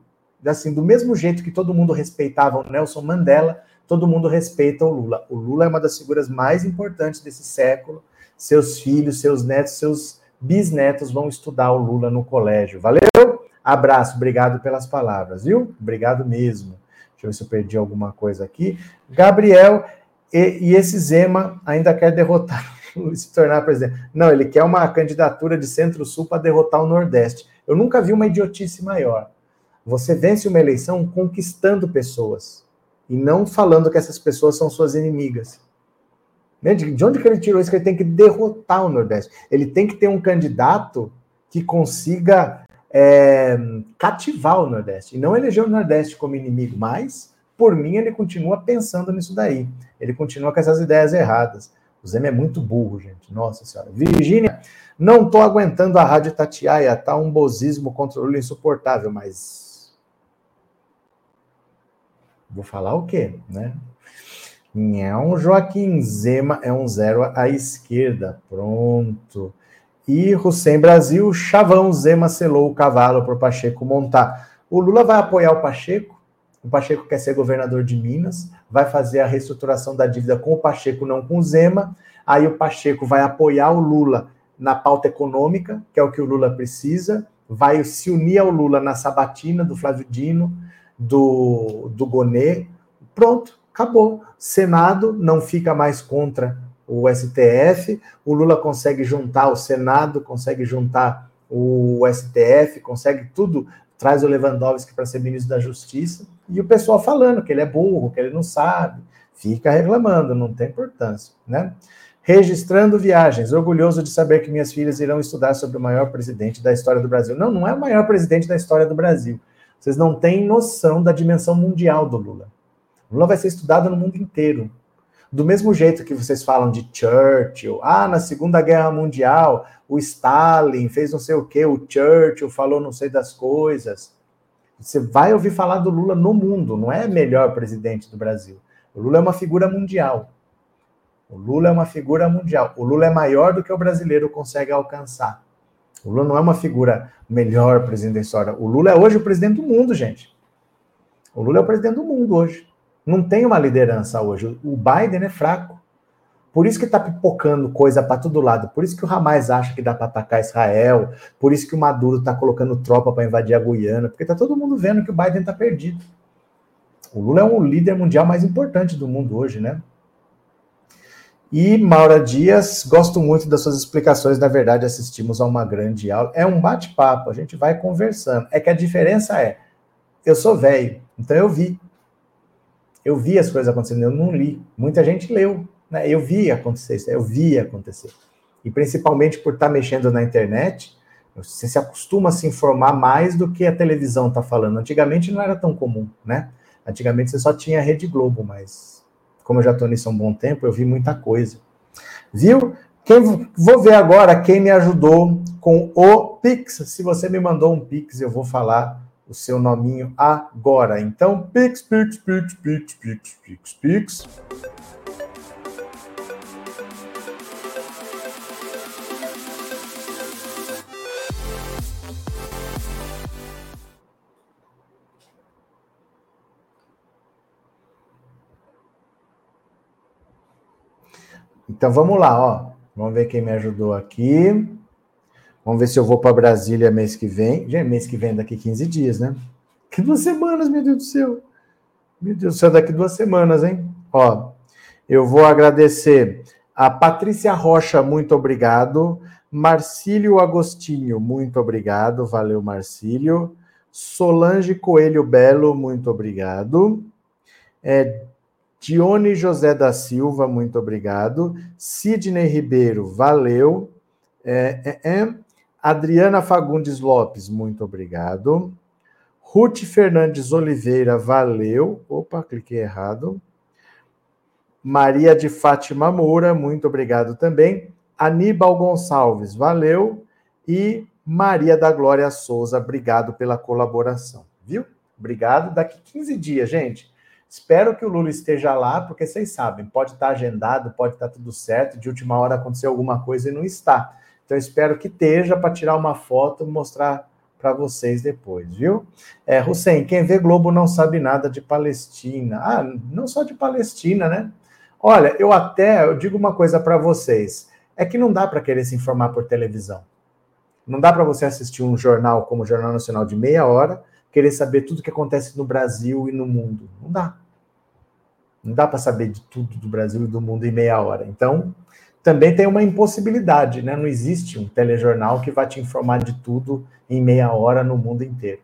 assim, do mesmo jeito que todo mundo respeitava o Nelson Mandela, todo mundo respeita o Lula. O Lula é uma das figuras mais importantes desse século. Seus filhos, seus netos, seus bisnetos vão estudar o Lula no colégio. Valeu? Abraço, obrigado pelas palavras, viu? Obrigado mesmo. Deixa eu ver se eu perdi alguma coisa aqui. Gabriel, e, e esse Zema ainda quer derrotar, se tornar presidente. Não, ele quer uma candidatura de Centro-Sul para derrotar o Nordeste. Eu nunca vi uma idiotice maior. Você vence uma eleição conquistando pessoas e não falando que essas pessoas são suas inimigas. Né? De onde que ele tirou isso? Que ele tem que derrotar o Nordeste. Ele tem que ter um candidato que consiga é, cativar o Nordeste e não eleger o Nordeste como inimigo, mas por mim, ele continua pensando nisso daí. Ele continua com essas ideias erradas. O Zema é muito burro, gente. Nossa Senhora. Virgínia, não tô aguentando a Rádio Tatiaia. Tá um bozismo controle insuportável, mas. Vou falar o quê, né? Não, Joaquim Zema é um zero à esquerda. Pronto. E Hussein Brasil, Chavão Zema selou o cavalo para o Pacheco montar. O Lula vai apoiar o Pacheco? O Pacheco quer ser governador de Minas, vai fazer a reestruturação da dívida com o Pacheco, não com o Zema. Aí o Pacheco vai apoiar o Lula na pauta econômica, que é o que o Lula precisa, vai se unir ao Lula na sabatina do Flávio Dino, do, do Gonê. Pronto, acabou. Senado não fica mais contra o STF, o Lula consegue juntar o Senado, consegue juntar o STF, consegue tudo traz o Lewandowski para ser ministro da Justiça, e o pessoal falando que ele é burro, que ele não sabe, fica reclamando, não tem importância, né? Registrando viagens, orgulhoso de saber que minhas filhas irão estudar sobre o maior presidente da história do Brasil. Não, não é o maior presidente da história do Brasil. Vocês não têm noção da dimensão mundial do Lula. O Lula vai ser estudado no mundo inteiro. Do mesmo jeito que vocês falam de Churchill, ah, na Segunda Guerra Mundial, o Stalin fez não sei o quê, o Churchill falou não sei das coisas. Você vai ouvir falar do Lula no mundo, não é melhor presidente do Brasil. O Lula é uma figura mundial. O Lula é uma figura mundial. O Lula é maior do que o brasileiro consegue alcançar. O Lula não é uma figura melhor presidente da história. O Lula é hoje o presidente do mundo, gente. O Lula é o presidente do mundo hoje não tem uma liderança hoje. O Biden é fraco. Por isso que está pipocando coisa para todo lado. Por isso que o Hamas acha que dá para atacar Israel. Por isso que o Maduro está colocando tropa para invadir a Guiana. Porque está todo mundo vendo que o Biden está perdido. O Lula é um líder mundial mais importante do mundo hoje, né? E Maura Dias, gosto muito das suas explicações. Na verdade, assistimos a uma grande aula. É um bate-papo, a gente vai conversando. É que a diferença é: eu sou velho, então eu vi. Eu vi as coisas acontecendo, eu não li. Muita gente leu, né? Eu vi acontecer isso, eu vi acontecer. E principalmente por estar mexendo na internet, Você se acostuma a se informar mais do que a televisão está falando. Antigamente não era tão comum, né? Antigamente você só tinha a Rede Globo, mas como eu já estou nisso há um bom tempo, eu vi muita coisa. Viu? Quem, vou ver agora quem me ajudou com o Pix. Se você me mandou um Pix, eu vou falar o seu nominho agora. Então, Pix, Pix, Pix, Pix, Pix, Pix, Pix. Então vamos lá, ó. Vamos ver quem me ajudou aqui. Vamos ver se eu vou para Brasília mês que vem. Já é mês que vem, daqui 15 dias, né? Que duas semanas, meu Deus do céu. Meu Deus do céu, daqui duas semanas, hein? Ó, eu vou agradecer a Patrícia Rocha, muito obrigado. Marcílio Agostinho, muito obrigado. Valeu, Marcílio. Solange Coelho Belo, muito obrigado. É, Dione José da Silva, muito obrigado. Sidney Ribeiro, valeu. É, é, é. Adriana Fagundes Lopes, muito obrigado. Ruth Fernandes Oliveira, valeu. Opa, cliquei errado. Maria de Fátima Moura, muito obrigado também. Aníbal Gonçalves, valeu. E Maria da Glória Souza, obrigado pela colaboração, viu? Obrigado. Daqui 15 dias, gente. Espero que o Lula esteja lá, porque vocês sabem, pode estar agendado, pode estar tudo certo, de última hora aconteceu alguma coisa e não está. Então, espero que esteja para tirar uma foto e mostrar para vocês depois, viu? É, Hussein, quem vê Globo não sabe nada de Palestina. Ah, não só de Palestina, né? Olha, eu até eu digo uma coisa para vocês: é que não dá para querer se informar por televisão. Não dá para você assistir um jornal como o Jornal Nacional de meia hora, querer saber tudo que acontece no Brasil e no mundo. Não dá. Não dá para saber de tudo do Brasil e do mundo em meia hora. Então, também tem uma impossibilidade, né? Não existe um telejornal que vai te informar de tudo em meia hora no mundo inteiro.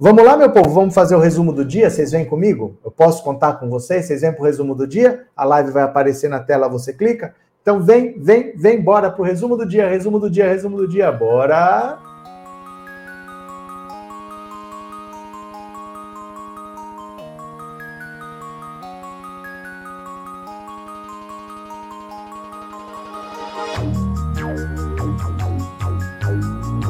Vamos lá, meu povo, vamos fazer o resumo do dia? Vocês vêm comigo? Eu posso contar com vocês? Vocês vêm para o resumo do dia? A live vai aparecer na tela, você clica. Então vem, vem, vem, bora para o resumo do dia, resumo do dia, resumo do dia, bora!